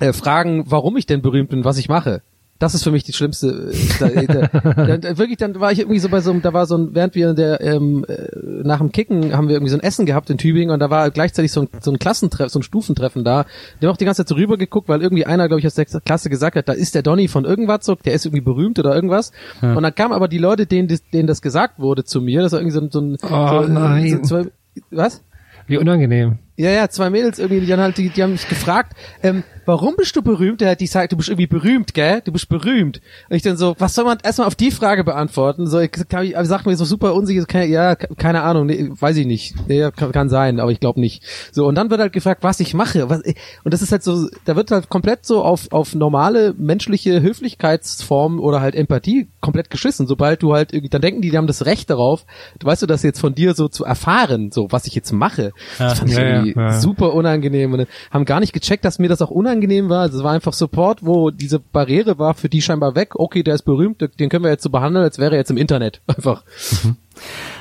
äh, fragen, warum ich denn berühmt bin, was ich mache. Das ist für mich die schlimmste. Äh, da, da, da, wirklich, dann war ich irgendwie so bei so einem, da war so ein, während wir in der ähm, äh, nach dem Kicken haben wir irgendwie so ein Essen gehabt in Tübingen und da war gleichzeitig so ein, so ein Klassentreffen, so ein Stufentreffen da. Die haben auch die ganze Zeit so rüber geguckt, weil irgendwie einer, glaube ich, aus der Klasse gesagt hat, da ist der Donny von irgendwas so, der ist irgendwie berühmt oder irgendwas. Und dann kamen aber die Leute, denen, das- denen das gesagt wurde zu mir, das war irgendwie so ein, so ein Oh, so, nein. So, was? Wie unangenehm. Ja, ja, zwei Mädels irgendwie, die dann halt, die, die haben mich gefragt, ähm, warum bist du berühmt? Der hat die sagt, du bist irgendwie berühmt, gell? Du bist berühmt. Und ich dann so, was soll man erstmal auf die Frage beantworten? So, ich, kann, ich sag mir so super unsicher, keine, ja, ke- keine Ahnung, nee, weiß ich nicht. Nee, kann, kann sein, aber ich glaube nicht. So, und dann wird halt gefragt, was ich mache. Was, und das ist halt so, da wird halt komplett so auf, auf normale menschliche Höflichkeitsformen oder halt Empathie komplett geschissen. Sobald du halt irgendwie, dann denken die, die haben das Recht darauf, du weißt du, das jetzt von dir so zu erfahren, so, was ich jetzt mache. Das fand ich Ja, ja, irgendwie ja. super unangenehm und haben gar nicht gecheckt, dass mir das auch unangenehm war. Also es war einfach Support, wo diese Barriere war für die scheinbar weg. Okay, der ist berühmt, den können wir jetzt so behandeln, als wäre er jetzt im Internet. (laughs) Einfach.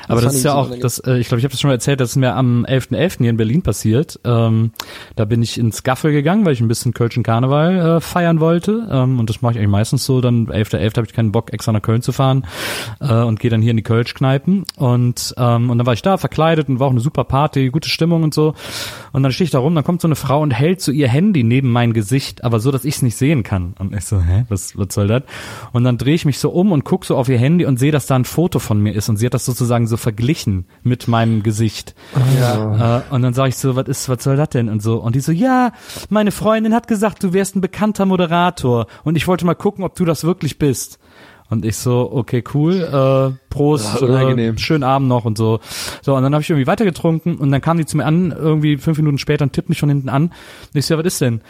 Aber fand das ist ja auch, das, äh, ich glaube, ich habe das schon mal erzählt, das ist mir am 11.11. hier in Berlin passiert. Ähm, da bin ich ins Gaffel gegangen, weil ich ein bisschen Kölschen Karneval äh, feiern wollte. Ähm, und das mache ich eigentlich meistens so. Dann 11.11. habe ich keinen Bock, extra nach Köln zu fahren äh, und gehe dann hier in die Kölsch-Kneipen. Und, ähm, und dann war ich da verkleidet und war auch eine super Party, gute Stimmung und so. Und dann stehe ich da rum, dann kommt so eine Frau und hält so ihr Handy neben mein Gesicht, aber so, dass ich es nicht sehen kann. Und ich so, hä, was, was soll das? Und dann drehe ich mich so um und guck so auf ihr Handy und sehe, dass da ein Foto von mir ist. Und sie hat das sozusagen so verglichen mit meinem Gesicht. Äh, und dann sage ich so, was ist, was soll das denn? Und so. Und die so, ja, meine Freundin hat gesagt, du wärst ein bekannter Moderator. Und ich wollte mal gucken, ob du das wirklich bist. Und ich so, okay, cool, äh, Prost, Ja, äh, schönen Abend noch und so. So, und dann habe ich irgendwie weitergetrunken und dann kam die zu mir an, irgendwie fünf Minuten später und tippt mich von hinten an. Und ich so, ja, was ist denn?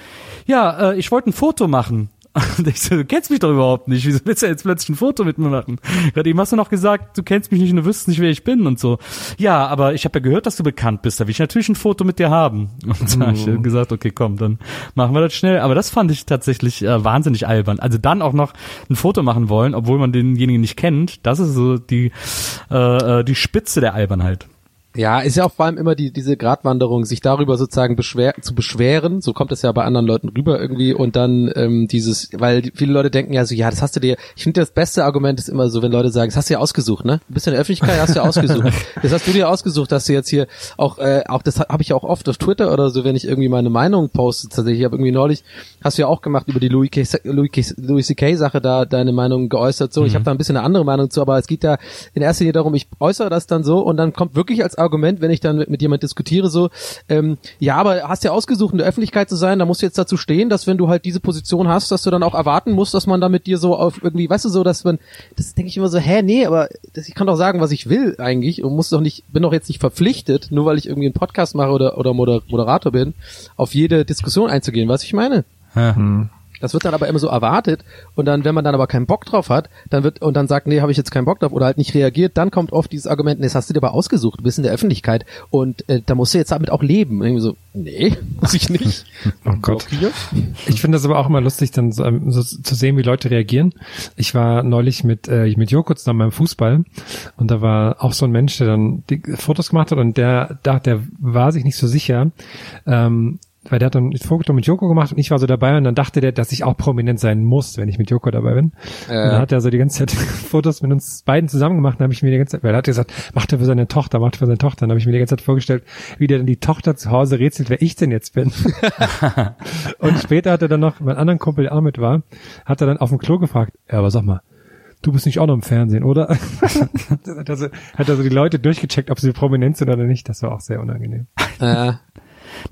Ja, äh, ich wollte ein Foto machen. (laughs) Und ich so, du kennst mich doch überhaupt nicht. Wieso willst du jetzt plötzlich ein Foto mit mir machen? Gerade eben hast du noch gesagt, du kennst mich nicht und du wüsstest nicht, wer ich bin und so. Ja, aber ich habe ja gehört, dass du bekannt bist. Da will ich natürlich ein Foto mit dir haben. Und dann habe ich gesagt, okay, komm, dann machen wir das schnell. Aber das fand ich tatsächlich äh, wahnsinnig albern. Also dann auch noch ein Foto machen wollen, obwohl man denjenigen nicht kennt. Das ist so die, äh, äh, die Spitze der Albernheit. Ja, ist ja auch vor allem immer die, diese Gratwanderung, sich darüber sozusagen beschwer, zu beschweren, so kommt es ja bei anderen Leuten rüber irgendwie und dann ähm, dieses, weil viele Leute denken ja so, ja, das hast du dir, ich finde das beste Argument ist immer so, wenn Leute sagen, das hast du ja ausgesucht, ne? Du bist in der Öffentlichkeit, hast du ja ausgesucht. (laughs) das hast du dir ausgesucht, dass du jetzt hier auch, äh, auch das habe ich ja auch oft auf Twitter oder so, wenn ich irgendwie meine Meinung poste, tatsächlich, ich habe irgendwie neulich, hast du ja auch gemacht über die Louis K. Louis K. Louis C.K. Sache da deine Meinung geäußert, so, ich habe da ein bisschen eine andere Meinung zu, aber es geht da in erster Linie darum, ich äußere das dann so und dann kommt wirklich als Argument, wenn ich dann mit, mit jemand diskutiere, so, ähm, ja, aber hast ja ausgesucht, in der Öffentlichkeit zu sein, da musst du jetzt dazu stehen, dass wenn du halt diese Position hast, dass du dann auch erwarten musst, dass man da mit dir so auf irgendwie, weißt du so, dass man, das denke ich immer so, hä, nee, aber das, ich kann doch sagen, was ich will eigentlich und muss doch nicht, bin doch jetzt nicht verpflichtet, nur weil ich irgendwie einen Podcast mache oder, oder Moder Moderator bin, auf jede Diskussion einzugehen, was ich meine. Ja. Das wird dann aber immer so erwartet und dann, wenn man dann aber keinen Bock drauf hat, dann wird und dann sagt, nee, habe ich jetzt keinen Bock drauf oder halt nicht reagiert, dann kommt oft dieses Argument, nee, das hast du dir aber ausgesucht, du bist in der Öffentlichkeit und äh, da musst du jetzt damit auch leben. Und irgendwie so, nee, (laughs) muss ich nicht. (laughs) Oh Gott. Ich finde das aber auch immer lustig, dann so, ähm, so zu sehen, wie Leute reagieren. Ich war neulich mit äh, mit Joko zusammen beim Fußball und da war auch so ein Mensch, der dann die Fotos gemacht hat und der dachte, der war sich nicht so sicher. Ähm, weil der hat dann ein Foto mit Joko gemacht und ich war so dabei und dann dachte der, dass ich auch prominent sein muss, wenn ich mit Joko dabei bin. Ja. Und dann hat er so die ganze Zeit (laughs) Fotos mit uns beiden zusammen gemacht, dann habe ich mir die ganze Zeit, weil er hat gesagt, macht er für seine Tochter, macht er für seine Tochter, dann habe ich mir die ganze Zeit vorgestellt, wie der dann die Tochter zu Hause rätselt, wer ich denn jetzt bin. (laughs) und später hat er dann noch, mein anderen Kumpel, der auch mit war, hat er dann auf dem Klo gefragt, ja, aber sag mal, du bist nicht auch noch im Fernsehen, oder? (laughs) hat, er so, hat er so die Leute durchgecheckt, ob sie prominent sind oder nicht, das war auch sehr unangenehm. Äh,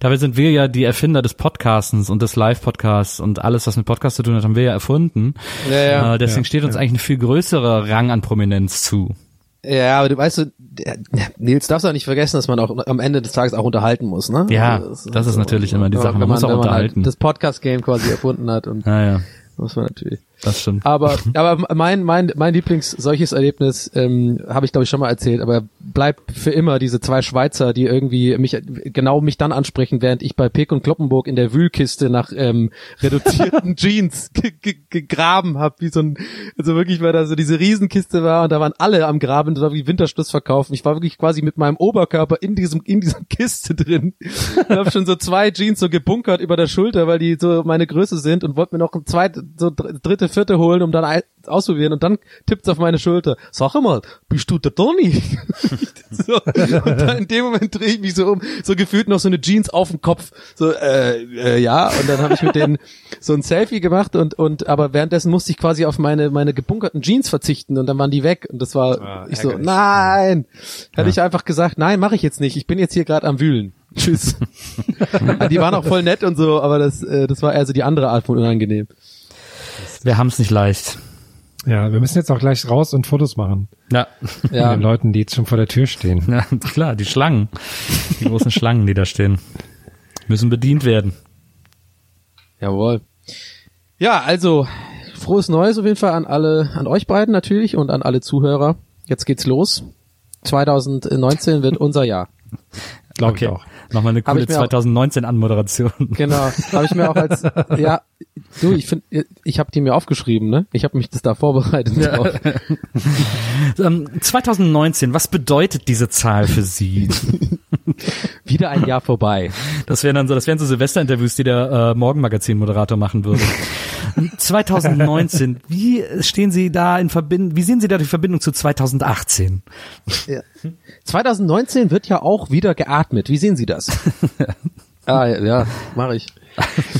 Dabei sind wir ja die Erfinder des Podcastens und des Live-Podcasts und alles, was mit Podcast zu tun hat, haben wir ja erfunden. Ja, ja. Äh, deswegen Ja, steht uns ja. eigentlich ein viel größerer Rang an Prominenz zu. ja, aber du weißt du, Nils darfst auch nicht vergessen, dass man auch am Ende des Tages auch unterhalten muss, ne? Ja, das ist natürlich immer die Sache. Man wenn muss auch wenn unterhalten. Halt das Podcast-Game quasi erfunden hat und Naja, muss man natürlich. Das stimmt. Aber, (laughs) aber mein, mein, mein Lieblings solches Erlebnis ähm, habe ich glaube ich schon mal erzählt, aber bleibt für immer diese zwei Schweizer, die irgendwie mich genau mich dann ansprechen, während ich bei Pick und Kloppenburg in der Wühlkiste nach ähm, reduzierten (laughs) Jeans ge ge gegraben habe, wie so ein, also wirklich, weil da so diese Riesenkiste war und da waren alle am Graben, das war wie Winterschluss verkaufen. Ich war wirklich quasi mit meinem Oberkörper in diesem in dieser (laughs) Kiste drin. Ich habe schon so zwei Jeans so gebunkert über der Schulter, weil die so meine Größe sind und wollte mir noch ein zweites, so dr- dritte, vierte holen, um dann ein, ausprobieren und dann tippt's auf meine Schulter. Sag mal, bist du der Toni? (laughs) so, und dann in dem Moment drehe ich mich so um, so gefühlt noch so eine Jeans auf dem Kopf. So, äh, äh, ja, und dann habe ich mit denen so ein Selfie gemacht und und aber währenddessen musste ich quasi auf meine meine gebunkerten Jeans verzichten und dann waren die weg und das war Ah, ich so nein. Hätte ich einfach gesagt, nein, mache ich jetzt nicht. Ich bin jetzt hier gerade am wühlen. Tschüss. (laughs) die waren auch voll nett und so, aber das äh, das war eher so die andere Art von unangenehm. Wir haben es nicht leicht. Ja, wir müssen jetzt auch gleich raus und Fotos machen. Ja. Ja. Mit den Leuten, die jetzt schon vor der Tür stehen. ja, klar, die Schlangen. Die großen Schlangen, die da stehen. Müssen bedient werden. Jawohl. Ja, also frohes Neues auf jeden Fall an alle, an euch beiden natürlich und an alle Zuhörer. Jetzt geht's los. 2019 wird unser Jahr. Glaube ich Okay. auch. Nochmal eine coole ich mir auch- 2019-Anmoderation. Genau, habe ich mir auch als (laughs) ja, du, ich finde, ich habe die mir aufgeschrieben, ne? Ich habe mich das da vorbereitet. (laughs) Ähm, 2019, was bedeutet diese Zahl für Sie? (laughs) Wieder ein Jahr vorbei. Das wären dann so, das wären so Silvesterinterviews, die der äh, Morgenmagazin-Moderator machen würde. 2019, wie stehen Sie da in Verbindung, wie sehen Sie da die Verbindung zu 2018? 2019 wird ja auch wieder geatmet. Wie sehen Sie das? (laughs) ah, ja, ja mache ich.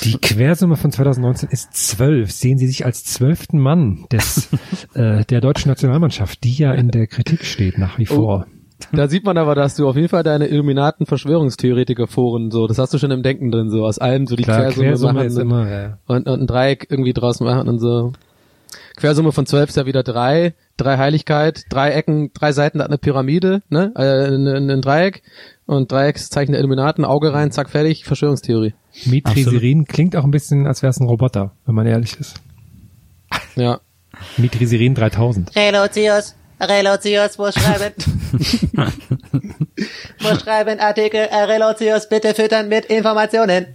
Die Quersumme von 2019 ist zwölf. Sehen Sie sich als zwölften Mann des, (laughs) äh, der deutschen Nationalmannschaft, die ja in der Kritik steht nach wie vor. Da sieht man aber, dass du auf jeden Fall deine Illuminaten Verschwörungstheoretiker-Foren so, das hast du schon im Denken drin, so aus allem so die Klar, Quersumme, Quersumme machen ist und, immer, ja. und, und ein Dreieck irgendwie draus machen und so. Quersumme von zwölf ist ja wieder drei, drei Heiligkeit, drei Ecken, drei Seiten hat eine Pyramide, ne, äh, ein, ein, ein Dreieck und Dreieckszeichen der Illuminaten, Auge rein, zack, fertig, Verschwörungstheorie. Mitriserin klingt auch ein bisschen, als wäre es ein Roboter, wenn man ehrlich ist. Ja. Mitriserin 3000. Relotius, Relotius, muss schreiben. (laughs) muss schreiben, Artikel, Relotius, bitte füttern mit Informationen.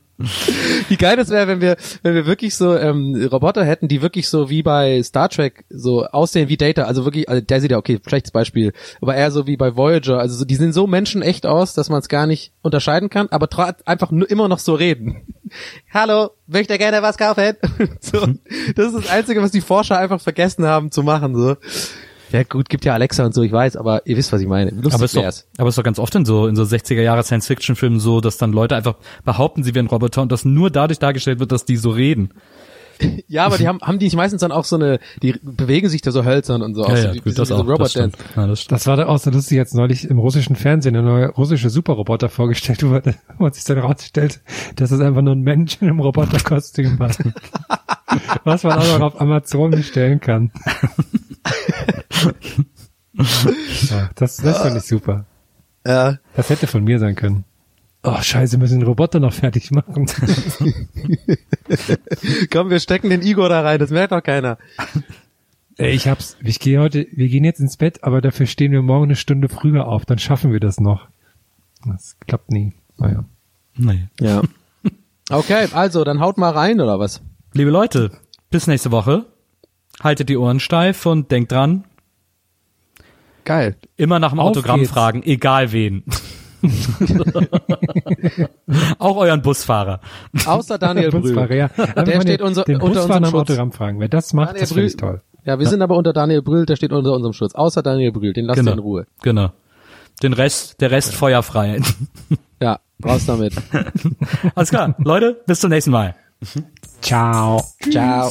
(laughs) (laughs) Wie geil das wäre, wenn wir, wenn wir wirklich so ähm, Roboter hätten, die wirklich so wie bei Star Trek so aussehen wie Data, also wirklich, also der sieht ja okay, schlechtes Beispiel, aber eher so wie bei Voyager, also so, die sehen so menschenecht aus, dass man es gar nicht unterscheiden kann, aber einfach nur immer noch so reden. (laughs) Hallo, möchte gerne was kaufen? (laughs) so, das ist das Einzige, was die Forscher einfach vergessen haben zu machen. So. Ja gut, gibt ja Alexa und so, ich weiß, aber ihr wisst, was ich meine. Lustig Aber es, ist doch, wär's. aber es ist doch ganz oft in so, in so 60er Jahre Science-Fiction-Filmen so, dass dann Leute einfach behaupten, sie wären Roboter und das nur dadurch dargestellt wird, dass die so reden. (laughs) Ja, aber die haben, haben die nicht meistens dann auch so eine, die bewegen sich da so hölzern und so, wie, wie so Robot das stimmt. Dance. Ja, das. Das war da auch so lustig, als neulich im russischen Fernsehen ein neuer russische Superroboter vorgestellt wurde, (laughs) wo sich dann rausstellt, dass es einfach nur ein Mensch in einem Roboterkostüm war. (laughs) Was man auch noch auf Amazon bestellen kann. Ja, (laughs) das, das fand ich super. Ja. Das hätte von mir sein können. Oh, scheiße, wir müssen den Roboter noch fertig machen. (laughs) Komm, wir stecken den Igor da rein, das merkt doch keiner. Ey, ich hab's, ich gehe heute, wir gehen jetzt ins Bett, aber dafür stehen wir morgen eine Stunde früher auf, dann schaffen wir das noch. Das klappt nie. Naja. Nee. Ja. Okay, also, dann haut mal rein, oder was? Liebe Leute, bis nächste Woche. Haltet die Ohren steif und denkt dran, Geil. immer nach dem Auf Autogramm geht's. fragen, egal wen. (laughs) Auch euren Busfahrer. Außer Daniel Busfahrer, Brühl. ja. Einfach Der mal steht den, unser, den unter Busfahrer unserem Schutz. Autogramm fragen. Wer das macht, Daniel das finde ich toll. Ja, wir sind aber unter Daniel Brühl, der steht unter unserem Schutz. Außer Daniel Brühl, den lasst Genau. ihr in Ruhe. Genau. Den Rest, der Rest feuerfrei. (laughs) Ja, raus damit. (laughs) Alles klar. Leute, bis zum nächsten Mal. Ciao. Ciao.